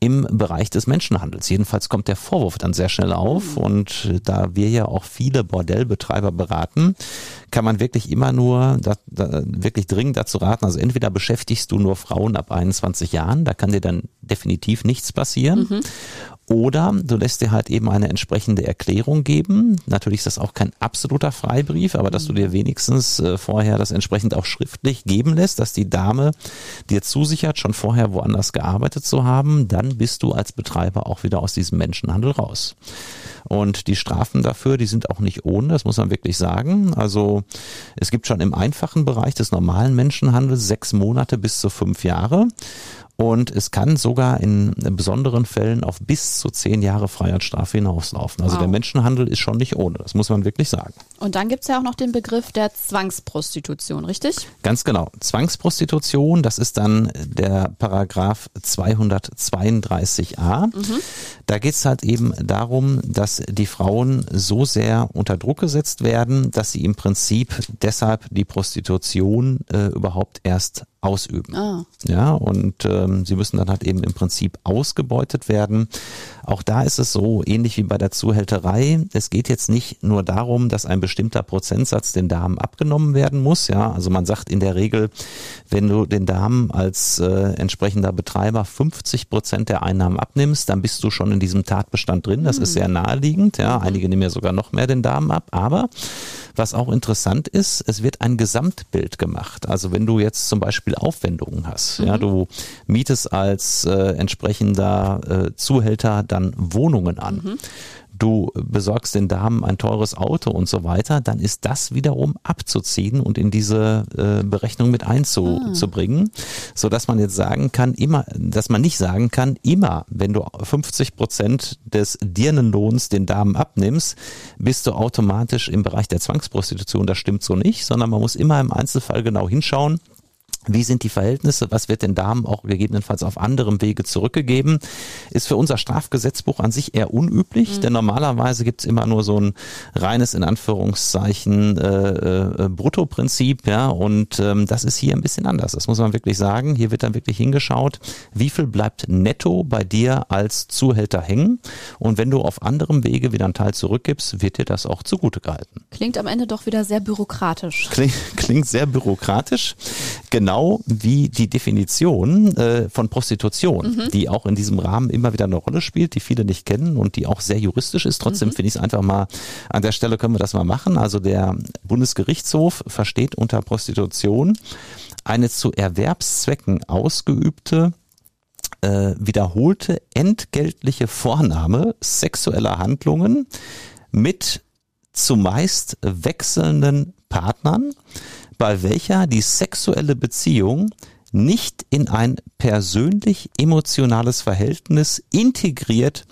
im Bereich des Menschenhandels. Jedenfalls kommt der Vorwurf dann sehr schnell auf mhm. und da wir ja auch viele Bordellbetreiber beraten, kann man wirklich immer nur da, da, wirklich dringend dazu raten, also entweder beschäftigst du nur Frauen ab 21 Jahren, da kann dir dann definitiv nichts passieren, mhm. Oder du lässt dir halt eben eine entsprechende Erklärung geben. Natürlich ist das auch kein absoluter Freibrief, aber dass du dir wenigstens äh, vorher das entsprechend auch schriftlich geben lässt, dass die Dame dir zusichert, schon vorher woanders gearbeitet zu haben, dann bist du als Betreiber auch wieder aus diesem Menschenhandel raus. Und die Strafen dafür, die sind auch nicht ohne, das muss man wirklich sagen. Also es gibt schon im einfachen Bereich des normalen Menschenhandels sechs Monate bis zu fünf Jahre. Und es kann sogar in besonderen Fällen auf bis zu zehn Jahre Freiheitsstrafe hinauslaufen. Also wow. der Menschenhandel ist schon nicht ohne, das muss man wirklich sagen. Und dann gibt's ja auch noch den Begriff der Zwangsprostitution, richtig? Ganz genau. Zwangsprostitution, das ist dann der Paragraph 232a. Mhm. Da geht's halt eben darum, dass die Frauen so sehr unter Druck gesetzt werden, dass sie im Prinzip deshalb die Prostitution äh, überhaupt erst ausüben. Ah. Ja, und ähm, sie müssen dann halt eben im Prinzip ausgebeutet werden. Auch da ist es so, ähnlich wie bei der Zuhälterei, es geht jetzt nicht nur darum, dass ein bestimmter Prozentsatz den Damen abgenommen werden muss. Ja, also man sagt in der Regel, wenn du den Damen als äh, entsprechender Betreiber 50 Prozent der Einnahmen abnimmst, dann bist du schon in diesem Tatbestand drin. Das ist sehr naheliegend. Ja, einige nehmen ja sogar noch mehr den Damen ab. Aber was auch interessant ist, es wird ein Gesamtbild gemacht. Also wenn du jetzt zum Beispiel Aufwendungen hast, ja, du mietest als äh, entsprechender äh, Zuhälter dann Wohnungen an. Du besorgst den Damen ein teures Auto und so weiter, dann ist das wiederum abzuziehen und in diese äh, Berechnung mit einzubringen, so dass man jetzt sagen kann, immer, dass man nicht sagen kann, immer, wenn du 50 Prozent des Dirnenlohns den Damen abnimmst, bist du automatisch im Bereich der Zwangsprostitution. Das stimmt so nicht, sondern man muss immer im Einzelfall genau hinschauen, wie sind die Verhältnisse? Was wird den Damen auch gegebenenfalls auf anderem Wege zurückgegeben? Ist für unser Strafgesetzbuch an sich eher unüblich, denn normalerweise gibt's immer nur so ein reines, in Anführungszeichen, äh, äh, Bruttoprinzip, ja, und ähm, das ist hier ein bisschen anders. Das muss man wirklich sagen. Hier wird dann wirklich hingeschaut, wie viel bleibt netto bei dir als Zuhälter hängen? Und wenn du auf anderem Wege wieder einen Teil zurückgibst, wird dir das auch zugute gehalten. Klingt am Ende doch wieder sehr bürokratisch. Klingt, klingt sehr bürokratisch, genau wie die Definition äh, von Prostitution, die auch in diesem Rahmen immer wieder eine Rolle spielt, die viele nicht kennen und die auch sehr juristisch ist. Trotzdem finde ich es einfach mal, an der Stelle können wir das mal machen. Also der Bundesgerichtshof versteht unter Prostitution eine zu Erwerbszwecken ausgeübte äh, wiederholte entgeltliche Vornahme sexueller Handlungen mit zumeist wechselnden Partnern, bei welcher die sexuelle Beziehung nicht in ein persönlich emotionales Verhältnis integriert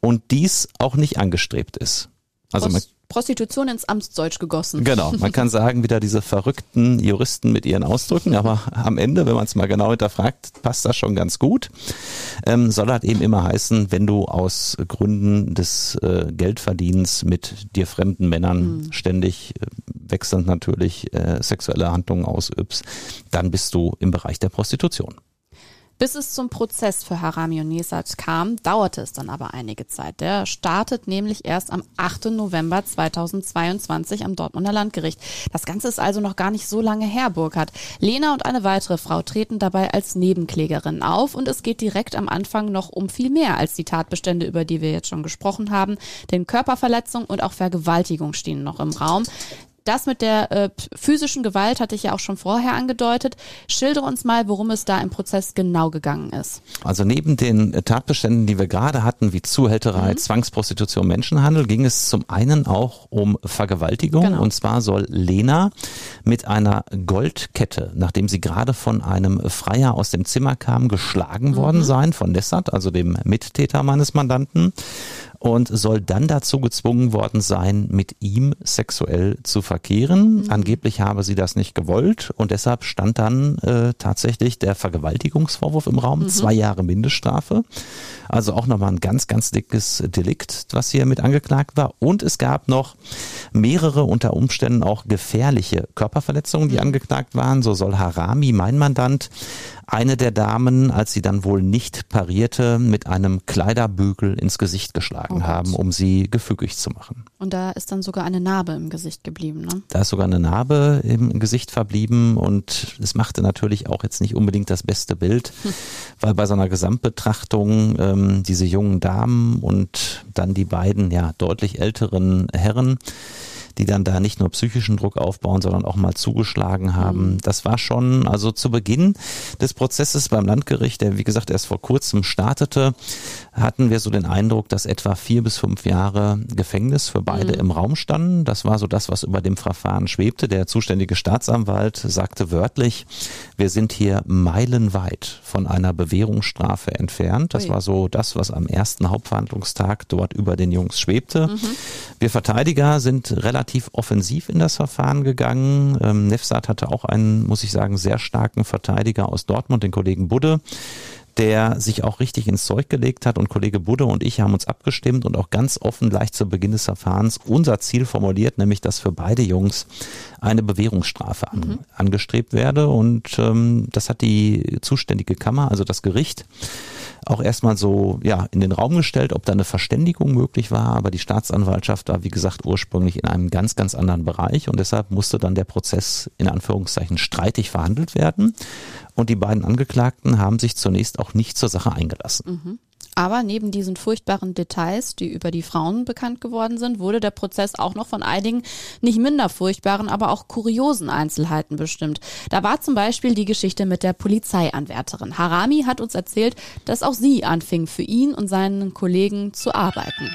und dies auch nicht angestrebt ist. Also man, Pros- Prostitution ins Amtsdeutsch gegossen. Genau, man kann *laughs* sagen, wieder diese verrückten Juristen mit ihren Ausdrücken, aber am Ende, wenn man es mal genau hinterfragt, passt das schon ganz gut. Ähm, soll halt eben immer heißen, wenn du aus Gründen des äh, Geldverdienens mit dir fremden Männern ständig äh, wechselnd natürlich äh, sexuelle Handlungen ausübst, dann bist du im Bereich der Prostitution. Bis es zum Prozess für Harami und Nesat kam, dauerte es dann aber einige Zeit. Der startet nämlich erst am 8. November 2022 am Dortmunder Landgericht. Das Ganze ist also noch gar nicht so lange her, Burkhard. Lena und eine weitere Frau treten dabei als Nebenklägerin auf und es geht direkt am Anfang noch um viel mehr als die Tatbestände, über die wir jetzt schon gesprochen haben. Denn Körperverletzung und auch Vergewaltigung stehen noch im Raum. Das mit der äh, physischen Gewalt hatte ich ja auch schon vorher angedeutet. Schildere uns mal, worum es da im Prozess genau gegangen ist. Also neben den Tatbeständen, die wir gerade hatten, wie Zuhälterei, Zwangsprostitution, Menschenhandel, ging es zum einen auch um Vergewaltigung. Genau. Und zwar soll Lena mit einer Goldkette, nachdem sie gerade von einem Freier aus dem Zimmer kam, geschlagen worden sein von Nessat, also dem Mittäter meines Mandanten. Und soll dann dazu gezwungen worden sein, mit ihm sexuell zu verkehren. Angeblich habe sie das nicht gewollt und deshalb stand dann äh, tatsächlich der Vergewaltigungsvorwurf im Raum, zwei Jahre Mindeststrafe. Also auch nochmal ein ganz, ganz dickes Delikt, was hier mit angeklagt war. Und es gab noch mehrere unter Umständen auch gefährliche Körperverletzungen, die angeklagt waren. So soll Harami, mein Mandant, eine der Damen, als sie dann wohl nicht parierte, mit einem Kleiderbügel ins Gesicht geschlagen Oh haben, um sie gefügig zu machen. Und da ist dann sogar eine Narbe im Gesicht geblieben. Ne? Da ist sogar eine Narbe im Gesicht verblieben und es machte natürlich auch jetzt nicht unbedingt das beste Bild, weil bei so einer Gesamtbetrachtung ähm, diese jungen Damen und dann die beiden ja deutlich älteren Herren, die dann da nicht nur psychischen Druck aufbauen, sondern auch mal zugeschlagen haben. Das war schon, also zu Beginn des Prozesses beim Landgericht, der wie gesagt erst vor kurzem startete, hatten wir so den Eindruck, dass etwa vier bis fünf Jahre Gefängnis für beide im Raum standen. Das war so das, was über dem Verfahren schwebte. Der zuständige Staatsanwalt sagte wörtlich, wir sind hier meilenweit von einer Bewährungsstrafe entfernt. Das war so das, was am ersten Hauptverhandlungstag dort über den Jungs schwebte. Wir Verteidiger sind relativ offensiv in das Verfahren gegangen. Ähm, Nefsat hatte auch einen, muss ich sagen, sehr starken Verteidiger aus Dortmund, den Kollegen Budde der sich auch richtig ins Zeug gelegt hat. Und Kollege Budde und ich haben uns abgestimmt und auch ganz offen gleich zu Beginn des Verfahrens unser Ziel formuliert, nämlich dass für beide Jungs eine Bewährungsstrafe an, mhm. angestrebt werde. Und ähm, das hat die zuständige Kammer, also das Gericht, auch erstmal so ja in den Raum gestellt, ob da eine Verständigung möglich war, aber die Staatsanwaltschaft war wie gesagt ursprünglich in einem ganz ganz anderen Bereich. Und deshalb musste dann der Prozess in Anführungszeichen streitig verhandelt werden und die beiden Angeklagten haben sich zunächst auch nicht zur Sache eingelassen. Mhm. Aber neben diesen furchtbaren Details, die über die Frauen bekannt geworden sind, wurde der Prozess auch noch von einigen nicht minder furchtbaren, aber auch kuriosen Einzelheiten bestimmt. Da war zum Beispiel die Geschichte mit der Polizeianwärterin. Harami hat uns erzählt, dass auch sie anfing, für ihn und seinen Kollegen zu arbeiten.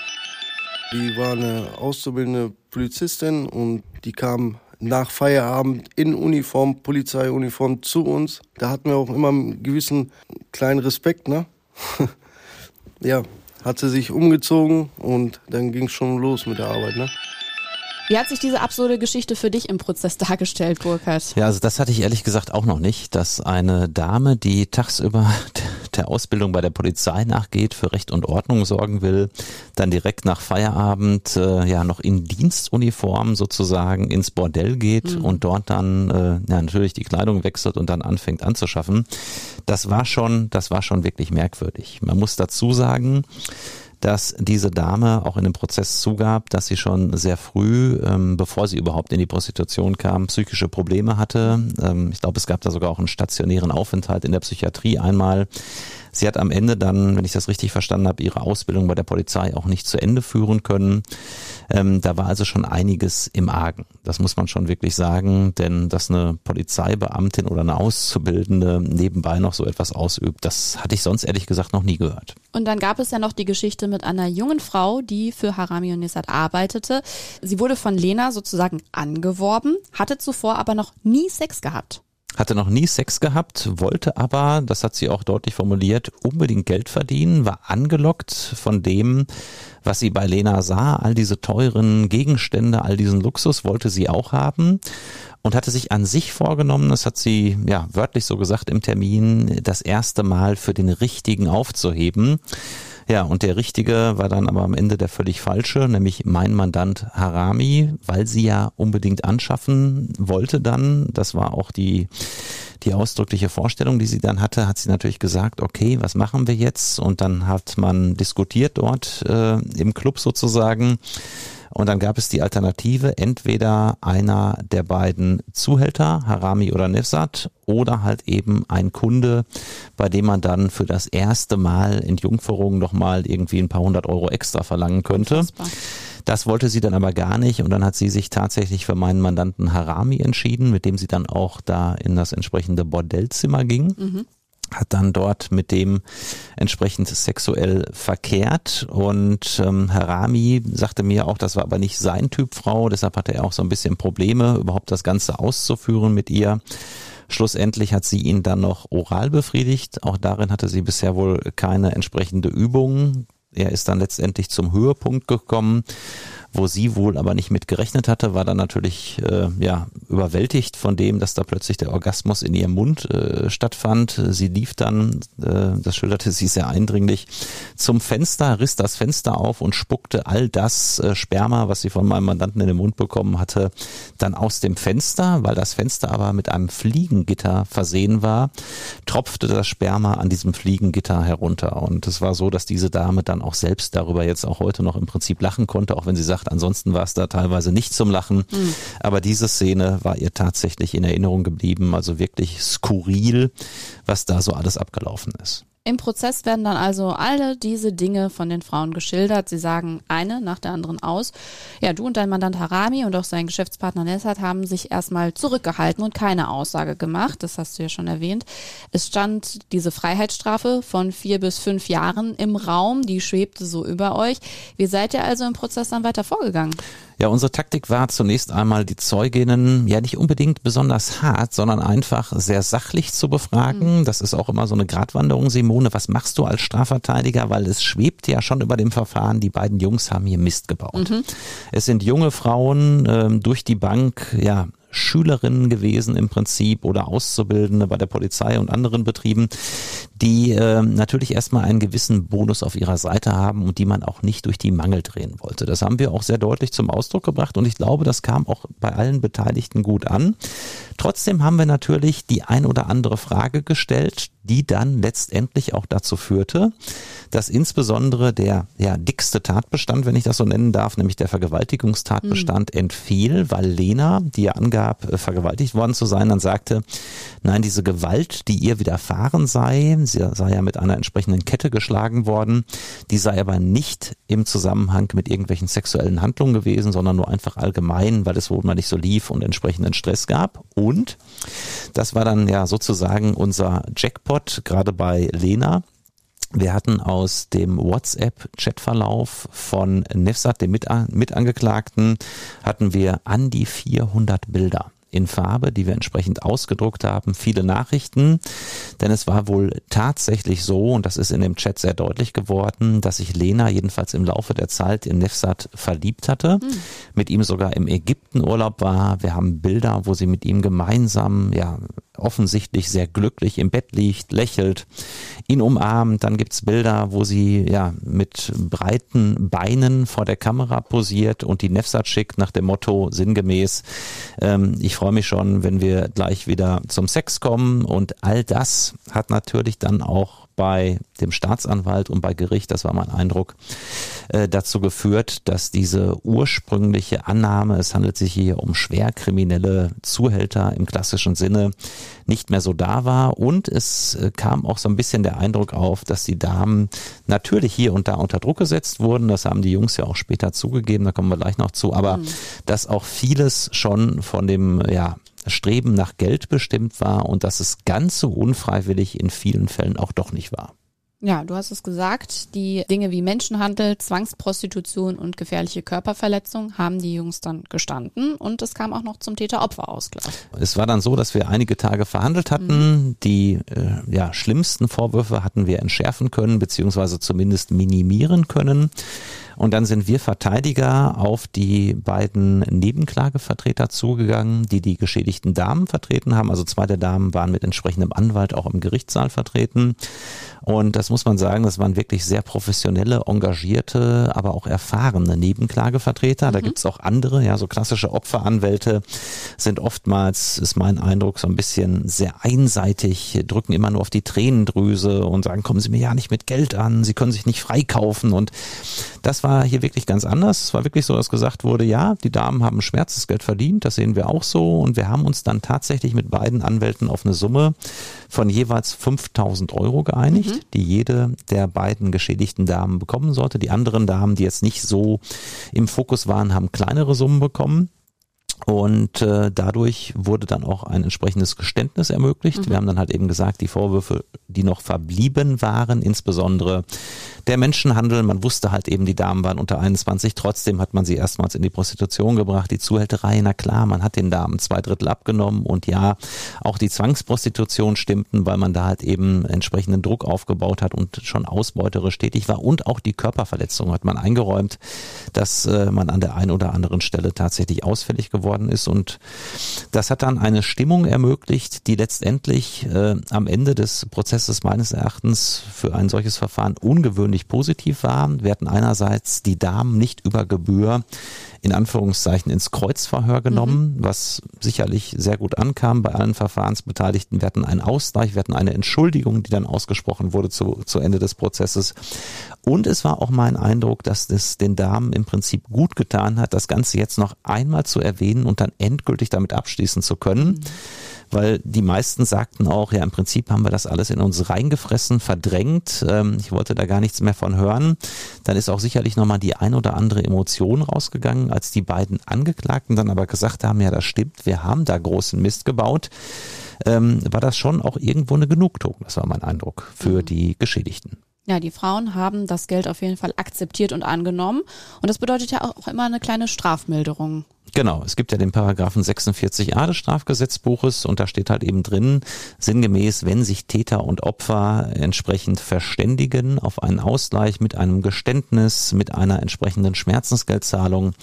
Die war eine auszubildende Polizistin und die kam nach Feierabend in Uniform, Polizeiuniform zu uns. Da hatten wir auch immer einen gewissen kleinen Respekt, ne? *laughs* ja, hat sie sich umgezogen und dann ging es schon los mit der Arbeit, ne? Wie hat sich diese absurde Geschichte für dich im Prozess dargestellt, Burkhard? Ja, also das hatte ich ehrlich gesagt auch noch nicht, dass eine Dame, die tagsüber *laughs* der Ausbildung bei der Polizei nachgeht, für Recht und Ordnung sorgen will, dann direkt nach Feierabend äh, ja noch in Dienstuniform sozusagen ins Bordell geht mhm. und dort dann äh, ja, natürlich die Kleidung wechselt und dann anfängt anzuschaffen. Das war schon, das war schon wirklich merkwürdig. Man muss dazu sagen, dass diese Dame auch in dem Prozess zugab, dass sie schon sehr früh, ähm, bevor sie überhaupt in die Prostitution kam, psychische Probleme hatte. Ähm, ich glaube, es gab da sogar auch einen stationären Aufenthalt in der Psychiatrie einmal. Sie hat am Ende dann, wenn ich das richtig verstanden habe, ihre Ausbildung bei der Polizei auch nicht zu Ende führen können. Ähm, da war also schon einiges im Argen. Das muss man schon wirklich sagen, denn dass eine Polizeibeamtin oder eine Auszubildende nebenbei noch so etwas ausübt, das hatte ich sonst ehrlich gesagt noch nie gehört. Und dann gab es ja noch die Geschichte mit einer jungen Frau, die für Harami und Nisat arbeitete. Sie wurde von Lena sozusagen angeworben, hatte zuvor aber noch nie Sex gehabt hatte noch nie Sex gehabt, wollte aber, das hat sie auch deutlich formuliert, unbedingt Geld verdienen, war angelockt von dem, was sie bei Lena sah, all diese teuren Gegenstände, all diesen Luxus wollte sie auch haben und hatte sich an sich vorgenommen, das hat sie ja wörtlich so gesagt im Termin, das erste Mal für den richtigen aufzuheben. Ja, und der richtige war dann aber am Ende der völlig falsche, nämlich mein Mandant Harami, weil sie ja unbedingt anschaffen wollte dann. Das war auch die, die ausdrückliche Vorstellung, die sie dann hatte, hat sie natürlich gesagt, okay, was machen wir jetzt? Und dann hat man diskutiert dort äh, im Club sozusagen. Und dann gab es die Alternative, entweder einer der beiden Zuhälter, Harami oder Nefsat, oder halt eben ein Kunde, bei dem man dann für das erste Mal in Jungferung nochmal irgendwie ein paar hundert Euro extra verlangen könnte. Das wollte sie dann aber gar nicht und dann hat sie sich tatsächlich für meinen Mandanten Harami entschieden, mit dem sie dann auch da in das entsprechende Bordellzimmer ging. Mhm hat dann dort mit dem entsprechend sexuell verkehrt und ähm, Harami sagte mir auch, das war aber nicht sein Typ Frau, deshalb hatte er auch so ein bisschen Probleme, überhaupt das Ganze auszuführen mit ihr. Schlussendlich hat sie ihn dann noch oral befriedigt. Auch darin hatte sie bisher wohl keine entsprechende Übung. Er ist dann letztendlich zum Höhepunkt gekommen wo sie wohl aber nicht mit gerechnet hatte, war dann natürlich äh, ja überwältigt von dem, dass da plötzlich der Orgasmus in ihrem Mund äh, stattfand. Sie lief dann, äh, das schilderte sie sehr eindringlich, zum Fenster, riss das Fenster auf und spuckte all das äh, Sperma, was sie von meinem Mandanten in den Mund bekommen hatte, dann aus dem Fenster, weil das Fenster aber mit einem Fliegengitter versehen war, tropfte das Sperma an diesem Fliegengitter herunter. Und es war so, dass diese Dame dann auch selbst darüber jetzt auch heute noch im Prinzip lachen konnte, auch wenn sie sagt, gesagt. Ansonsten war es da teilweise nicht zum Lachen. Mhm. Aber diese Szene war ihr tatsächlich in Erinnerung geblieben. Also wirklich skurril, was da so alles abgelaufen ist. Im Prozess werden dann also alle diese Dinge von den Frauen geschildert. Sie sagen eine nach der anderen aus. Ja, du und dein Mandant Harami und auch sein Geschäftspartner Nessat haben sich erstmal zurückgehalten und keine Aussage gemacht. Das hast du ja schon erwähnt. Es stand diese Freiheitsstrafe von vier bis fünf Jahren im Raum. Die schwebte so über euch. Wie seid ihr also im Prozess dann weiter vorgegangen? Ja, unsere Taktik war zunächst einmal die Zeuginnen ja nicht unbedingt besonders hart, sondern einfach sehr sachlich zu befragen. Mhm. Das ist auch immer so eine Gratwanderung, Simone. Was machst du als Strafverteidiger? Weil es schwebt ja schon über dem Verfahren, die beiden Jungs haben hier Mist gebaut. Mhm. Es sind junge Frauen ähm, durch die Bank, ja, Schülerinnen gewesen im Prinzip oder Auszubildende bei der Polizei und anderen Betrieben, die äh, natürlich erstmal einen gewissen Bonus auf ihrer Seite haben und die man auch nicht durch die Mangel drehen wollte. Das haben wir auch sehr deutlich zum Ausdruck gebracht und ich glaube, das kam auch bei allen Beteiligten gut an. Trotzdem haben wir natürlich die ein oder andere Frage gestellt, die dann letztendlich auch dazu führte, dass insbesondere der ja, dickste Tatbestand, wenn ich das so nennen darf, nämlich der Vergewaltigungstatbestand, mhm. entfiel, weil Lena, die ja angab, äh, vergewaltigt worden zu sein, dann sagte, nein, diese Gewalt, die ihr widerfahren sei, sie sei ja mit einer entsprechenden Kette geschlagen worden, die sei aber nicht im Zusammenhang mit irgendwelchen sexuellen Handlungen gewesen, sondern nur einfach allgemein, weil es wohl mal nicht so lief und entsprechenden Stress gab. Und das war dann ja sozusagen unser Jackpot, gerade bei Lena. Wir hatten aus dem WhatsApp-Chatverlauf von Nefsat, dem Mitangeklagten, hatten wir an die 400 Bilder in Farbe, die wir entsprechend ausgedruckt haben, viele Nachrichten, denn es war wohl tatsächlich so, und das ist in dem Chat sehr deutlich geworden, dass sich Lena jedenfalls im Laufe der Zeit in Nefsat verliebt hatte, mhm. mit ihm sogar im Ägyptenurlaub war. Wir haben Bilder, wo sie mit ihm gemeinsam, ja, offensichtlich sehr glücklich im Bett liegt, lächelt, ihn umarmt. Dann gibt's Bilder, wo sie ja mit breiten Beinen vor der Kamera posiert und die Nefsat schickt nach dem Motto sinngemäß, ähm, ich freue mich schon, wenn wir gleich wieder zum Sex kommen. Und all das hat natürlich dann auch bei dem Staatsanwalt und bei Gericht, das war mein Eindruck, äh, dazu geführt, dass diese ursprüngliche Annahme, es handelt sich hier um schwerkriminelle Zuhälter im klassischen Sinne, nicht mehr so da war. Und es äh, kam auch so ein bisschen der Eindruck auf, dass die Damen natürlich hier und da unter Druck gesetzt wurden. Das haben die Jungs ja auch später zugegeben, da kommen wir gleich noch zu. Aber mhm. dass auch vieles schon von dem, ja, Streben nach Geld bestimmt war und dass es ganz so unfreiwillig in vielen Fällen auch doch nicht war. Ja, du hast es gesagt, die Dinge wie Menschenhandel, Zwangsprostitution und gefährliche Körperverletzung haben die Jungs dann gestanden und es kam auch noch zum Täter-Opfer-Ausgleich. Es war dann so, dass wir einige Tage verhandelt hatten. Mhm. Die äh, ja, schlimmsten Vorwürfe hatten wir entschärfen können, beziehungsweise zumindest minimieren können. Und dann sind wir Verteidiger auf die beiden Nebenklagevertreter zugegangen, die die geschädigten Damen vertreten haben. Also zwei der Damen waren mit entsprechendem Anwalt auch im Gerichtssaal vertreten. Und das muss man sagen, das waren wirklich sehr professionelle, engagierte, aber auch erfahrene Nebenklagevertreter. Da mhm. gibt's auch andere, ja, so klassische Opferanwälte sind oftmals, ist mein Eindruck, so ein bisschen sehr einseitig, drücken immer nur auf die Tränendrüse und sagen, kommen Sie mir ja nicht mit Geld an, Sie können sich nicht freikaufen. Und das war hier wirklich ganz anders. Es war wirklich so, dass gesagt wurde, ja, die Damen haben Schmerzensgeld verdient, das sehen wir auch so. Und wir haben uns dann tatsächlich mit beiden Anwälten auf eine Summe von jeweils 5000 Euro geeinigt, mhm. die jede der beiden geschädigten Damen bekommen sollte. Die anderen Damen, die jetzt nicht so im Fokus waren, haben kleinere Summen bekommen. Und äh, dadurch wurde dann auch ein entsprechendes Geständnis ermöglicht. Mhm. Wir haben dann halt eben gesagt, die Vorwürfe, die noch verblieben waren, insbesondere der Menschenhandel, man wusste halt eben, die Damen waren unter 21, trotzdem hat man sie erstmals in die Prostitution gebracht, die Zuhälterei, na klar, man hat den Damen zwei Drittel abgenommen. Und ja, auch die Zwangsprostitution stimmten, weil man da halt eben entsprechenden Druck aufgebaut hat und schon ausbeuterisch tätig war. Und auch die Körperverletzung hat man eingeräumt, dass äh, man an der einen oder anderen Stelle tatsächlich ausfällig geworden geworden ist. Und das hat dann eine Stimmung ermöglicht, die letztendlich äh, am Ende des Prozesses meines Erachtens für ein solches Verfahren ungewöhnlich positiv war. Wir hatten einerseits die Damen nicht über Gebühr in Anführungszeichen ins Kreuzverhör genommen, mhm. was sicherlich sehr gut ankam bei allen Verfahrensbeteiligten. Wir hatten einen Ausgleich, wir hatten eine Entschuldigung, die dann ausgesprochen wurde zu, zu Ende des Prozesses. Und es war auch mein Eindruck, dass es den Damen im Prinzip gut getan hat, das Ganze jetzt noch einmal zu erwähnen und dann endgültig damit abschließen zu können. Mhm weil die meisten sagten auch, ja, im Prinzip haben wir das alles in uns reingefressen, verdrängt. Ähm, ich wollte da gar nichts mehr von hören. Dann ist auch sicherlich nochmal die ein oder andere Emotion rausgegangen, als die beiden Angeklagten dann aber gesagt haben, ja, das stimmt, wir haben da großen Mist gebaut. Ähm, war das schon auch irgendwo eine Genugtuung, das war mein Eindruck, für mhm. die Geschädigten. Ja, die Frauen haben das Geld auf jeden Fall akzeptiert und angenommen. Und das bedeutet ja auch immer eine kleine Strafmilderung. Genau, es gibt ja den Paragraphen 46a des Strafgesetzbuches und da steht halt eben drin, sinngemäß, wenn sich Täter und Opfer entsprechend verständigen auf einen Ausgleich mit einem Geständnis, mit einer entsprechenden Schmerzensgeldzahlung,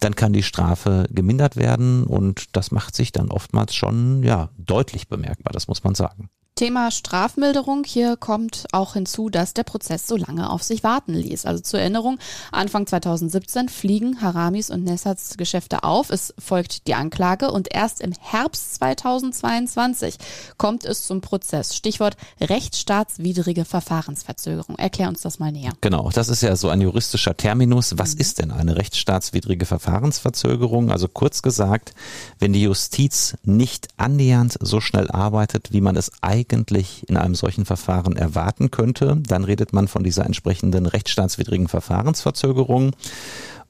dann kann die Strafe gemindert werden und das macht sich dann oftmals schon, ja, deutlich bemerkbar, das muss man sagen. Thema Strafmilderung. Hier kommt auch hinzu, dass der Prozess so lange auf sich warten ließ. Also zur Erinnerung, Anfang 2017 fliegen Haramis und Nessats Geschäfte auf. Es folgt die Anklage und erst im Herbst 2022 kommt es zum Prozess. Stichwort rechtsstaatswidrige Verfahrensverzögerung. Erklär uns das mal näher. Genau, das ist ja so ein juristischer Terminus. Was mhm. ist denn eine rechtsstaatswidrige Verfahrensverzögerung? Also kurz gesagt, wenn die Justiz nicht annähernd so schnell arbeitet, wie man es eigentlich eigentlich in einem solchen Verfahren erwarten könnte. Dann redet man von dieser entsprechenden rechtsstaatswidrigen Verfahrensverzögerung.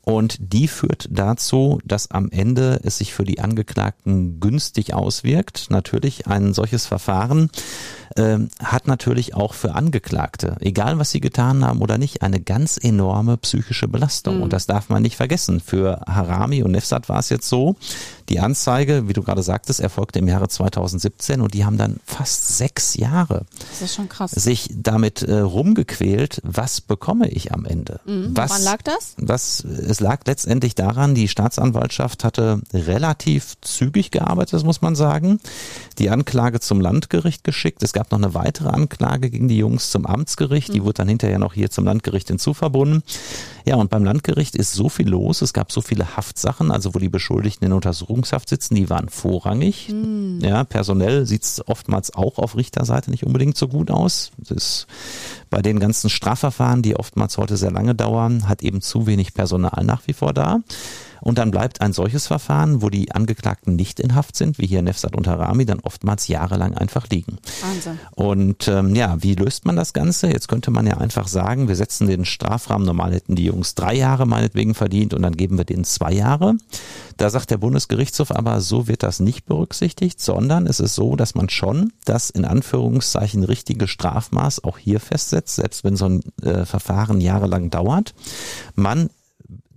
Und die führt dazu, dass am Ende es sich für die Angeklagten günstig auswirkt. Natürlich ein solches Verfahren äh, hat natürlich auch für Angeklagte, egal was sie getan haben oder nicht, eine ganz enorme psychische Belastung. Mhm. Und das darf man nicht vergessen. Für Harami und Nefsat war es jetzt so, die Anzeige, wie du gerade sagtest, erfolgte im Jahre 2017 und die haben dann fast sechs Jahre sich damit äh, rumgequält, was bekomme ich am Ende? Mhm. Was, Woran lag das? Was, es lag letztendlich daran, die Staatsanwaltschaft hatte relativ zügig gearbeitet, das muss man sagen, die Anklage zum Landgericht geschickt. Es gab noch eine weitere Anklage gegen die Jungs zum Amtsgericht, die mhm. wurde dann hinterher noch hier zum Landgericht hinzuverbunden. Ja, und beim Landgericht ist so viel los, es gab so viele Haftsachen, also wo die Beschuldigten in Untersuchungshaft sitzen, die waren vorrangig. Mhm. Ja, personell sieht's oftmals auch auf Richterseite nicht unbedingt so gut aus. Das ist bei den ganzen Strafverfahren, die oftmals heute sehr lange dauern, hat eben zu wenig Personal nach wie vor da. Und dann bleibt ein solches Verfahren, wo die Angeklagten nicht in Haft sind, wie hier Nefsat und Harami, dann oftmals jahrelang einfach liegen. Wahnsinn. Und ähm, ja, wie löst man das Ganze? Jetzt könnte man ja einfach sagen, wir setzen den Strafrahmen, normal hätten die Jungs drei Jahre meinetwegen verdient und dann geben wir denen zwei Jahre. Da sagt der Bundesgerichtshof aber, so wird das nicht berücksichtigt, sondern es ist so, dass man schon das in Anführungszeichen richtige Strafmaß auch hier festsetzt, selbst wenn so ein äh, Verfahren jahrelang dauert. Man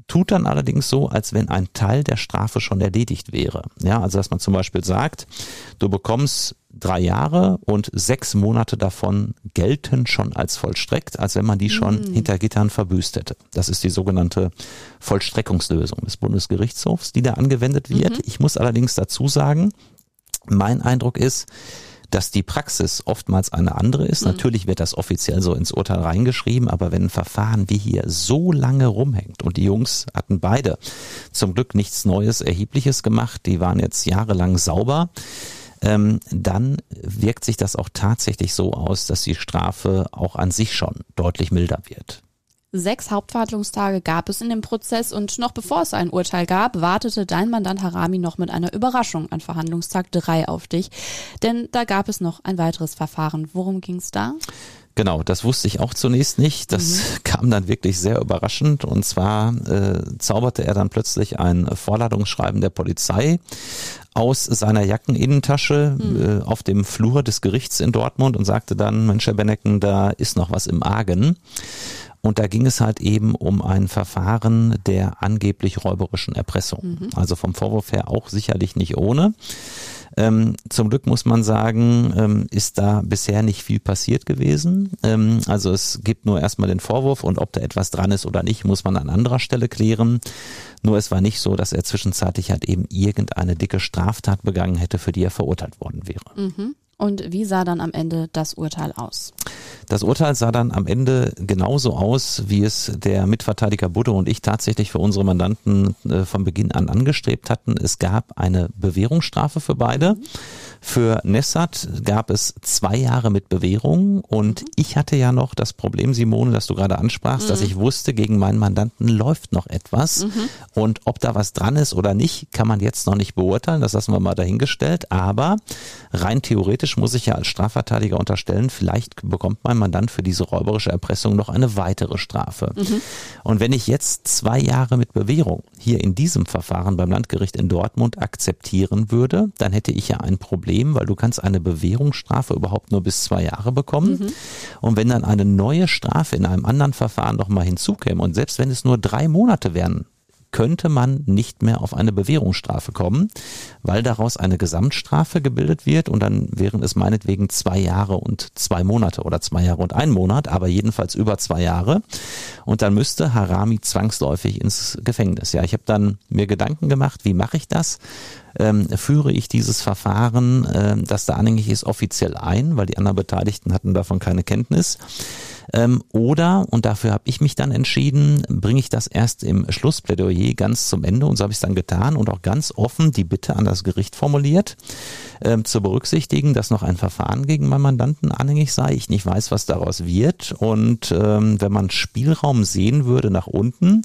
tut dann allerdings so, als wenn ein Teil der Strafe schon erledigt wäre. Ja, also dass man zum Beispiel sagt, du bekommst drei Jahre und sechs Monate davon gelten schon als vollstreckt, als wenn man die schon mhm. hinter Gittern verbüßt hätte. Das ist die sogenannte Vollstreckungslösung des Bundesgerichtshofs, die da angewendet wird. Mhm. Ich muss allerdings dazu sagen, mein Eindruck ist, dass die Praxis oftmals eine andere ist. Mhm. Natürlich wird das offiziell so ins Urteil reingeschrieben, aber wenn ein Verfahren wie hier so lange rumhängt und die Jungs hatten beide zum Glück nichts Neues, Erhebliches gemacht, die waren jetzt jahrelang sauber, ähm, dann wirkt sich das auch tatsächlich so aus, dass die Strafe auch an sich schon deutlich milder wird. Sechs Hauptverhandlungstage gab es in dem Prozess und noch bevor es ein Urteil gab, wartete dein Mandant Harami noch mit einer Überraschung an Verhandlungstag drei auf dich. Denn da gab es noch ein weiteres Verfahren. Worum ging es da? Genau, das wusste ich auch zunächst nicht. Das mhm. *laughs* kam dann wirklich sehr überraschend. Und zwar äh, zauberte er dann plötzlich ein Vorladungsschreiben der Polizei aus seiner Jackeninnentasche mhm. äh, auf dem Flur des Gerichts in Dortmund und sagte dann, Mensch, Herr Bennecken, da ist noch was im Argen. Und da ging es halt eben um ein Verfahren der angeblich räuberischen Erpressung. Mhm. Also vom Vorwurf her auch sicherlich nicht ohne. Ähm, zum Glück muss man sagen, ähm, ist da bisher nicht viel passiert gewesen. Ähm, also es gibt nur erstmal den Vorwurf und ob da etwas dran ist oder nicht, muss man an anderer Stelle klären. Nur es war nicht so, dass er zwischenzeitlich halt eben irgendeine dicke Straftat begangen hätte, für die er verurteilt worden wäre. Mhm. Und wie sah dann am Ende das Urteil aus? Das Urteil sah dann am Ende genauso aus, wie es der Mitverteidiger Budde und ich tatsächlich für unsere Mandanten äh, von Beginn an angestrebt hatten. Es gab eine Bewährungsstrafe für beide. Für Nessat gab es zwei Jahre mit Bewährung und mhm. ich hatte ja noch das Problem, Simone, das du gerade ansprachst, mhm. dass ich wusste, gegen meinen Mandanten läuft noch etwas mhm. und ob da was dran ist oder nicht, kann man jetzt noch nicht beurteilen, das lassen wir mal dahingestellt, aber rein theoretisch muss ich ja als Strafverteidiger unterstellen, vielleicht bekommt mein Mandant für diese räuberische Erpressung noch eine weitere Strafe. Mhm. Und wenn ich jetzt zwei Jahre mit Bewährung hier in diesem Verfahren beim Landgericht in Dortmund akzeptieren würde, dann hätte ich ja ein Problem Problem, weil du kannst eine Bewährungsstrafe überhaupt nur bis zwei Jahre bekommen. Mhm. Und wenn dann eine neue Strafe in einem anderen Verfahren noch mal hinzukäme und selbst wenn es nur drei Monate wären, könnte man nicht mehr auf eine Bewährungsstrafe kommen, weil daraus eine Gesamtstrafe gebildet wird und dann wären es meinetwegen zwei Jahre und zwei Monate oder zwei Jahre und ein Monat, aber jedenfalls über zwei Jahre. Und dann müsste Harami zwangsläufig ins Gefängnis. Ja, ich habe dann mir Gedanken gemacht, wie mache ich das? Ähm, führe ich dieses Verfahren, äh, das da anhängig ist, offiziell ein, weil die anderen Beteiligten hatten davon keine Kenntnis. Ähm, oder, und dafür habe ich mich dann entschieden, bringe ich das erst im Schlussplädoyer ganz zum Ende. Und so habe ich es dann getan und auch ganz offen die Bitte an das Gericht formuliert, ähm, zu berücksichtigen, dass noch ein Verfahren gegen meinen Mandanten anhängig sei, ich nicht weiß, was daraus wird. Und ähm, wenn man Spielraum sehen würde nach unten,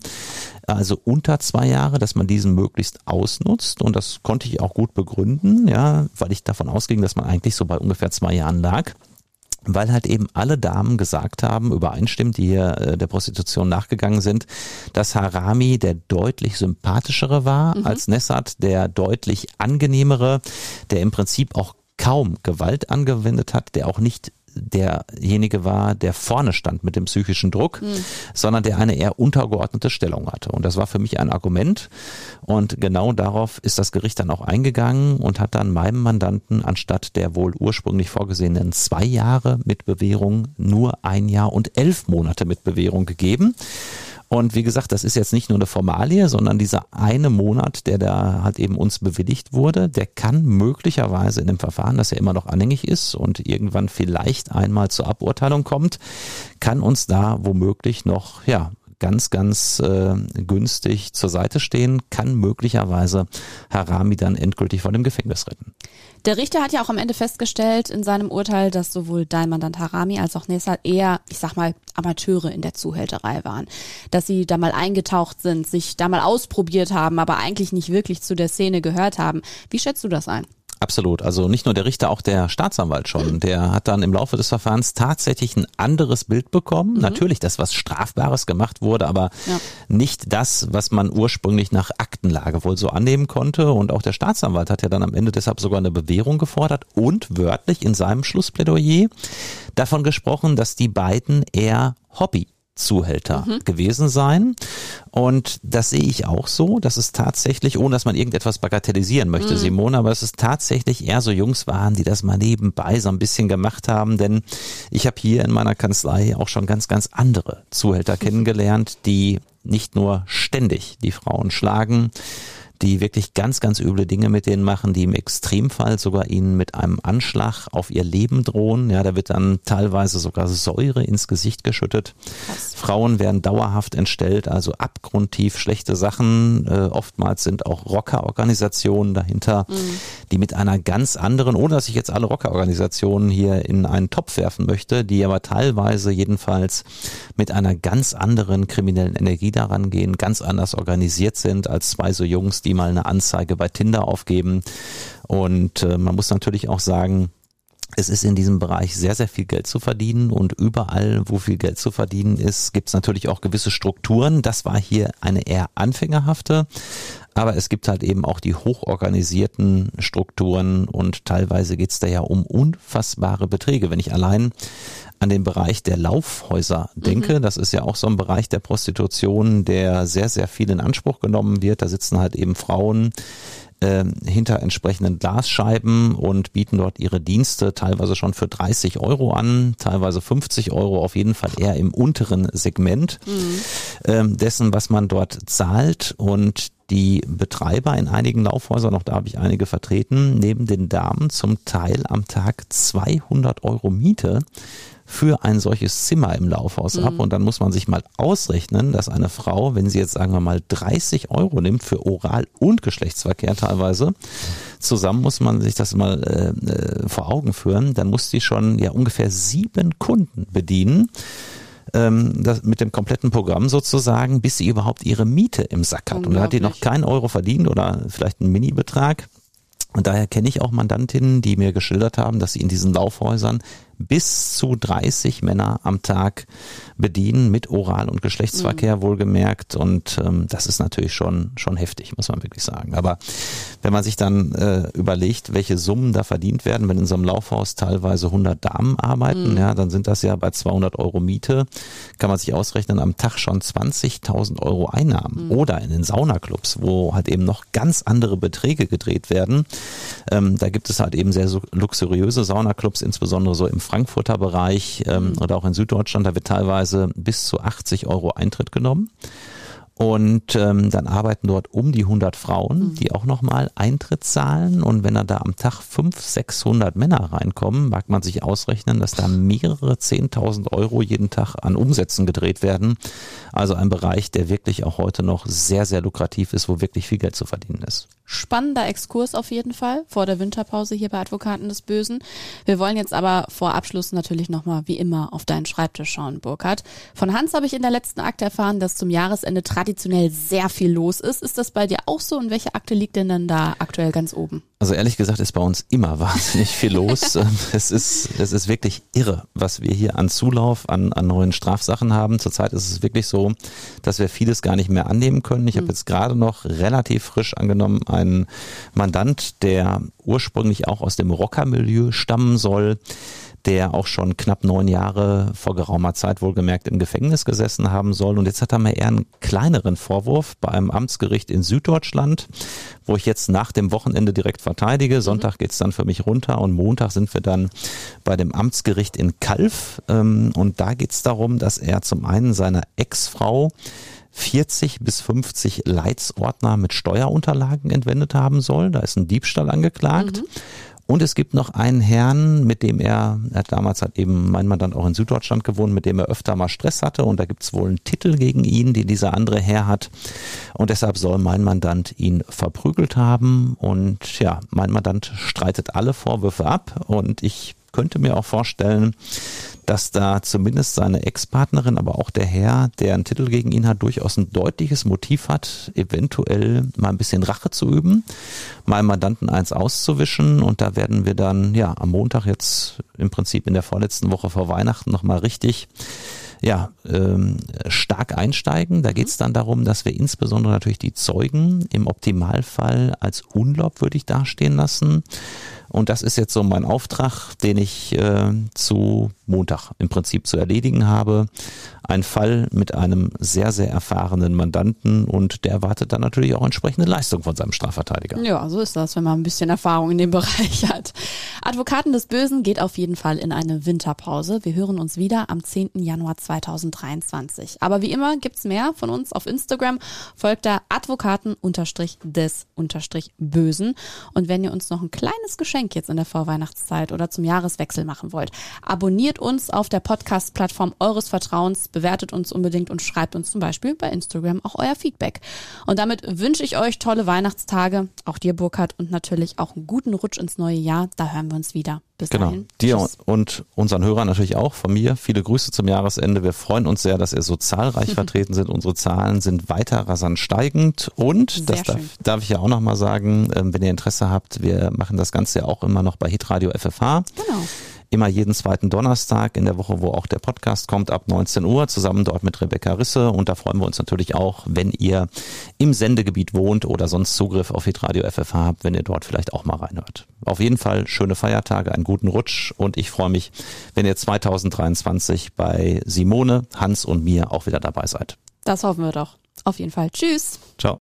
also unter zwei Jahre, dass man diesen möglichst ausnutzt und das konnte ich auch gut begründen, ja, weil ich davon ausging, dass man eigentlich so bei ungefähr zwei Jahren lag weil halt eben alle Damen gesagt haben, übereinstimmt, die hier äh, der Prostitution nachgegangen sind, dass Harami der deutlich sympathischere war mhm. als Nessat, der deutlich angenehmere, der im Prinzip auch kaum Gewalt angewendet hat, der auch nicht derjenige war, der vorne stand mit dem psychischen Druck, mhm. sondern der eine eher untergeordnete Stellung hatte. Und das war für mich ein Argument. Und genau darauf ist das Gericht dann auch eingegangen und hat dann meinem Mandanten anstatt der wohl ursprünglich vorgesehenen zwei Jahre mit Bewährung nur ein Jahr und elf Monate mit Bewährung gegeben. Und wie gesagt, das ist jetzt nicht nur eine Formalie, sondern dieser eine Monat, der da halt eben uns bewilligt wurde, der kann möglicherweise in dem Verfahren, das ja immer noch anhängig ist und irgendwann vielleicht einmal zur Aburteilung kommt, kann uns da womöglich noch, ja, ganz, ganz äh, günstig zur Seite stehen, kann möglicherweise Harami dann endgültig von dem Gefängnis retten. Der Richter hat ja auch am Ende festgestellt in seinem Urteil, dass sowohl dein Mandant Harami als auch Nessa eher, ich sag mal, Amateure in der Zuhälterei waren. Dass sie da mal eingetaucht sind, sich da mal ausprobiert haben, aber eigentlich nicht wirklich zu der Szene gehört haben. Wie schätzt du das ein? Absolut. Also nicht nur der Richter, auch der Staatsanwalt schon. Der hat dann im Laufe des Verfahrens tatsächlich ein anderes Bild bekommen. Mhm. Natürlich das, was Strafbares gemacht wurde, aber ja. nicht das, was man ursprünglich nach Aktenlage wohl so annehmen konnte. Und auch der Staatsanwalt hat ja dann am Ende deshalb sogar eine Bewährung gefordert und wörtlich in seinem Schlussplädoyer davon gesprochen, dass die beiden eher Hobby Zuhälter mhm. gewesen sein. Und das sehe ich auch so. Das ist tatsächlich, ohne dass man irgendetwas bagatellisieren möchte, mhm. Simone, aber es ist tatsächlich eher so Jungs waren, die das mal nebenbei so ein bisschen gemacht haben. Denn ich habe hier in meiner Kanzlei auch schon ganz, ganz andere Zuhälter *laughs* kennengelernt, die nicht nur ständig die Frauen schlagen, die wirklich ganz, ganz üble Dinge mit denen machen, die im Extremfall sogar ihnen mit einem Anschlag auf ihr Leben drohen. Ja, da wird dann teilweise sogar Säure ins Gesicht geschüttet. Krass. Frauen werden dauerhaft entstellt, also abgrundtief schlechte Sachen. Äh, oftmals sind auch Rockerorganisationen dahinter, mhm. die mit einer ganz anderen, ohne dass ich jetzt alle Rockerorganisationen hier in einen Topf werfen möchte, die aber teilweise jedenfalls mit einer ganz anderen kriminellen Energie daran gehen, ganz anders organisiert sind als zwei so Jungs, die die mal eine Anzeige bei Tinder aufgeben. Und äh, man muss natürlich auch sagen, es ist in diesem Bereich sehr, sehr viel Geld zu verdienen und überall, wo viel Geld zu verdienen ist, gibt es natürlich auch gewisse Strukturen. Das war hier eine eher anfängerhafte, aber es gibt halt eben auch die hochorganisierten Strukturen und teilweise geht es da ja um unfassbare Beträge. Wenn ich allein an den Bereich der Laufhäuser denke. Mhm. Das ist ja auch so ein Bereich der Prostitution, der sehr, sehr viel in Anspruch genommen wird. Da sitzen halt eben Frauen äh, hinter entsprechenden Glasscheiben und bieten dort ihre Dienste teilweise schon für 30 Euro an, teilweise 50 Euro, auf jeden Fall eher im unteren Segment mhm. ähm, dessen, was man dort zahlt. Und die Betreiber in einigen Laufhäusern, auch da habe ich einige vertreten, neben den Damen zum Teil am Tag 200 Euro Miete für ein solches Zimmer im Laufhaus mhm. ab. Und dann muss man sich mal ausrechnen, dass eine Frau, wenn sie jetzt sagen wir mal 30 Euro nimmt für Oral- und Geschlechtsverkehr teilweise, zusammen muss man sich das mal äh, äh vor Augen führen, dann muss sie schon ja ungefähr sieben Kunden bedienen ähm, das, mit dem kompletten Programm sozusagen, bis sie überhaupt ihre Miete im Sack hat. Und da hat die noch keinen Euro verdient oder vielleicht einen Mini-Betrag. Und daher kenne ich auch Mandantinnen, die mir geschildert haben, dass sie in diesen Laufhäusern bis zu 30 Männer am Tag bedienen mit Oral- und Geschlechtsverkehr mhm. wohlgemerkt. Und ähm, das ist natürlich schon, schon heftig, muss man wirklich sagen. Aber wenn man sich dann äh, überlegt, welche Summen da verdient werden, wenn in so einem Laufhaus teilweise 100 Damen arbeiten, mhm. ja, dann sind das ja bei 200 Euro Miete, kann man sich ausrechnen, am Tag schon 20.000 Euro Einnahmen. Mhm. Oder in den Saunaclubs, wo halt eben noch ganz andere Beträge gedreht werden. Ähm, da gibt es halt eben sehr luxuriöse Saunaclubs, insbesondere so im Frankfurter Bereich ähm, mhm. oder auch in Süddeutschland. Da wird teilweise bis zu 80 Euro Eintritt genommen. Und ähm, dann arbeiten dort um die 100 Frauen, mhm. die auch nochmal Eintritt zahlen. Und wenn da am Tag 500, 600 Männer reinkommen, mag man sich ausrechnen, dass da mehrere 10.000 Euro jeden Tag an Umsätzen gedreht werden. Also ein Bereich, der wirklich auch heute noch sehr, sehr lukrativ ist, wo wirklich viel Geld zu verdienen ist. Spannender Exkurs auf jeden Fall vor der Winterpause hier bei Advokaten des Bösen. Wir wollen jetzt aber vor Abschluss natürlich nochmal wie immer auf deinen Schreibtisch schauen, Burkhard. Von Hans habe ich in der letzten Akte erfahren, dass zum Jahresende traditionell sehr viel los ist. Ist das bei dir auch so und welche Akte liegt denn dann da aktuell ganz oben? Also ehrlich gesagt ist bei uns immer *laughs* wahnsinnig viel los. *laughs* es ist, es ist wirklich irre, was wir hier an Zulauf, an, an neuen Strafsachen haben. Zurzeit ist es wirklich so, dass wir vieles gar nicht mehr annehmen können. Ich habe hm. jetzt gerade noch relativ frisch angenommen einen Mandant, der ursprünglich auch aus dem Rockermilieu stammen soll der auch schon knapp neun Jahre vor geraumer Zeit wohlgemerkt im Gefängnis gesessen haben soll. Und jetzt hat er mir eher einen kleineren Vorwurf bei einem Amtsgericht in Süddeutschland, wo ich jetzt nach dem Wochenende direkt verteidige. Mhm. Sonntag geht's dann für mich runter und Montag sind wir dann bei dem Amtsgericht in Kalf. Ähm, und da geht's darum, dass er zum einen seiner Ex-Frau 40 bis 50 Leitsordner mit Steuerunterlagen entwendet haben soll. Da ist ein Diebstahl angeklagt. Mhm. Und es gibt noch einen Herrn, mit dem er, er damals hat eben mein Mandant auch in Süddeutschland gewohnt, mit dem er öfter mal Stress hatte. Und da gibt es wohl einen Titel gegen ihn, den dieser andere Herr hat. Und deshalb soll mein Mandant ihn verprügelt haben. Und ja, mein Mandant streitet alle Vorwürfe ab. Und ich könnte mir auch vorstellen, dass da zumindest seine Ex-Partnerin, aber auch der Herr, der einen Titel gegen ihn hat, durchaus ein deutliches Motiv hat, eventuell mal ein bisschen Rache zu üben, mal Mandanten eins auszuwischen und da werden wir dann ja am Montag jetzt im Prinzip in der vorletzten Woche vor Weihnachten nochmal richtig ja, ähm, stark einsteigen. Da geht es dann darum, dass wir insbesondere natürlich die Zeugen im Optimalfall als unglaubwürdig dastehen lassen. Und das ist jetzt so mein Auftrag, den ich äh, zu Montag im Prinzip zu erledigen habe. Ein Fall mit einem sehr, sehr erfahrenen Mandanten und der erwartet dann natürlich auch entsprechende Leistung von seinem Strafverteidiger. Ja, so ist das, wenn man ein bisschen Erfahrung in dem *laughs* Bereich hat. Advokaten des Bösen geht auf jeden Fall in eine Winterpause. Wir hören uns wieder am 10. Januar 2023. Aber wie immer gibt's mehr von uns auf Instagram. Folgt da Advokaten-des-Bösen. Und wenn ihr uns noch ein kleines Geschenk jetzt in der Vorweihnachtszeit oder zum Jahreswechsel machen wollt, abonniert uns auf der Podcast-Plattform eures Vertrauens, bewertet uns unbedingt und schreibt uns zum Beispiel bei Instagram auch euer Feedback. Und damit wünsche ich euch tolle Weihnachtstage, auch dir Burkhard und natürlich auch einen guten Rutsch ins neue Jahr. Da hören wir uns wieder. Bis genau. dahin. Dir Tschüss. und unseren Hörern natürlich auch von mir. Viele Grüße zum Jahresende. Wir freuen uns sehr, dass ihr so zahlreich *laughs* vertreten sind. Unsere Zahlen sind weiter rasant steigend. Und, sehr das darf, darf, ich ja auch nochmal sagen, ähm, wenn ihr Interesse habt, wir machen das Ganze ja auch immer noch bei Hitradio FFH. Genau immer jeden zweiten Donnerstag in der Woche, wo auch der Podcast kommt, ab 19 Uhr, zusammen dort mit Rebecca Risse. Und da freuen wir uns natürlich auch, wenn ihr im Sendegebiet wohnt oder sonst Zugriff auf Hitradio FFH habt, wenn ihr dort vielleicht auch mal reinhört. Auf jeden Fall schöne Feiertage, einen guten Rutsch und ich freue mich, wenn ihr 2023 bei Simone, Hans und mir auch wieder dabei seid. Das hoffen wir doch. Auf jeden Fall. Tschüss. Ciao.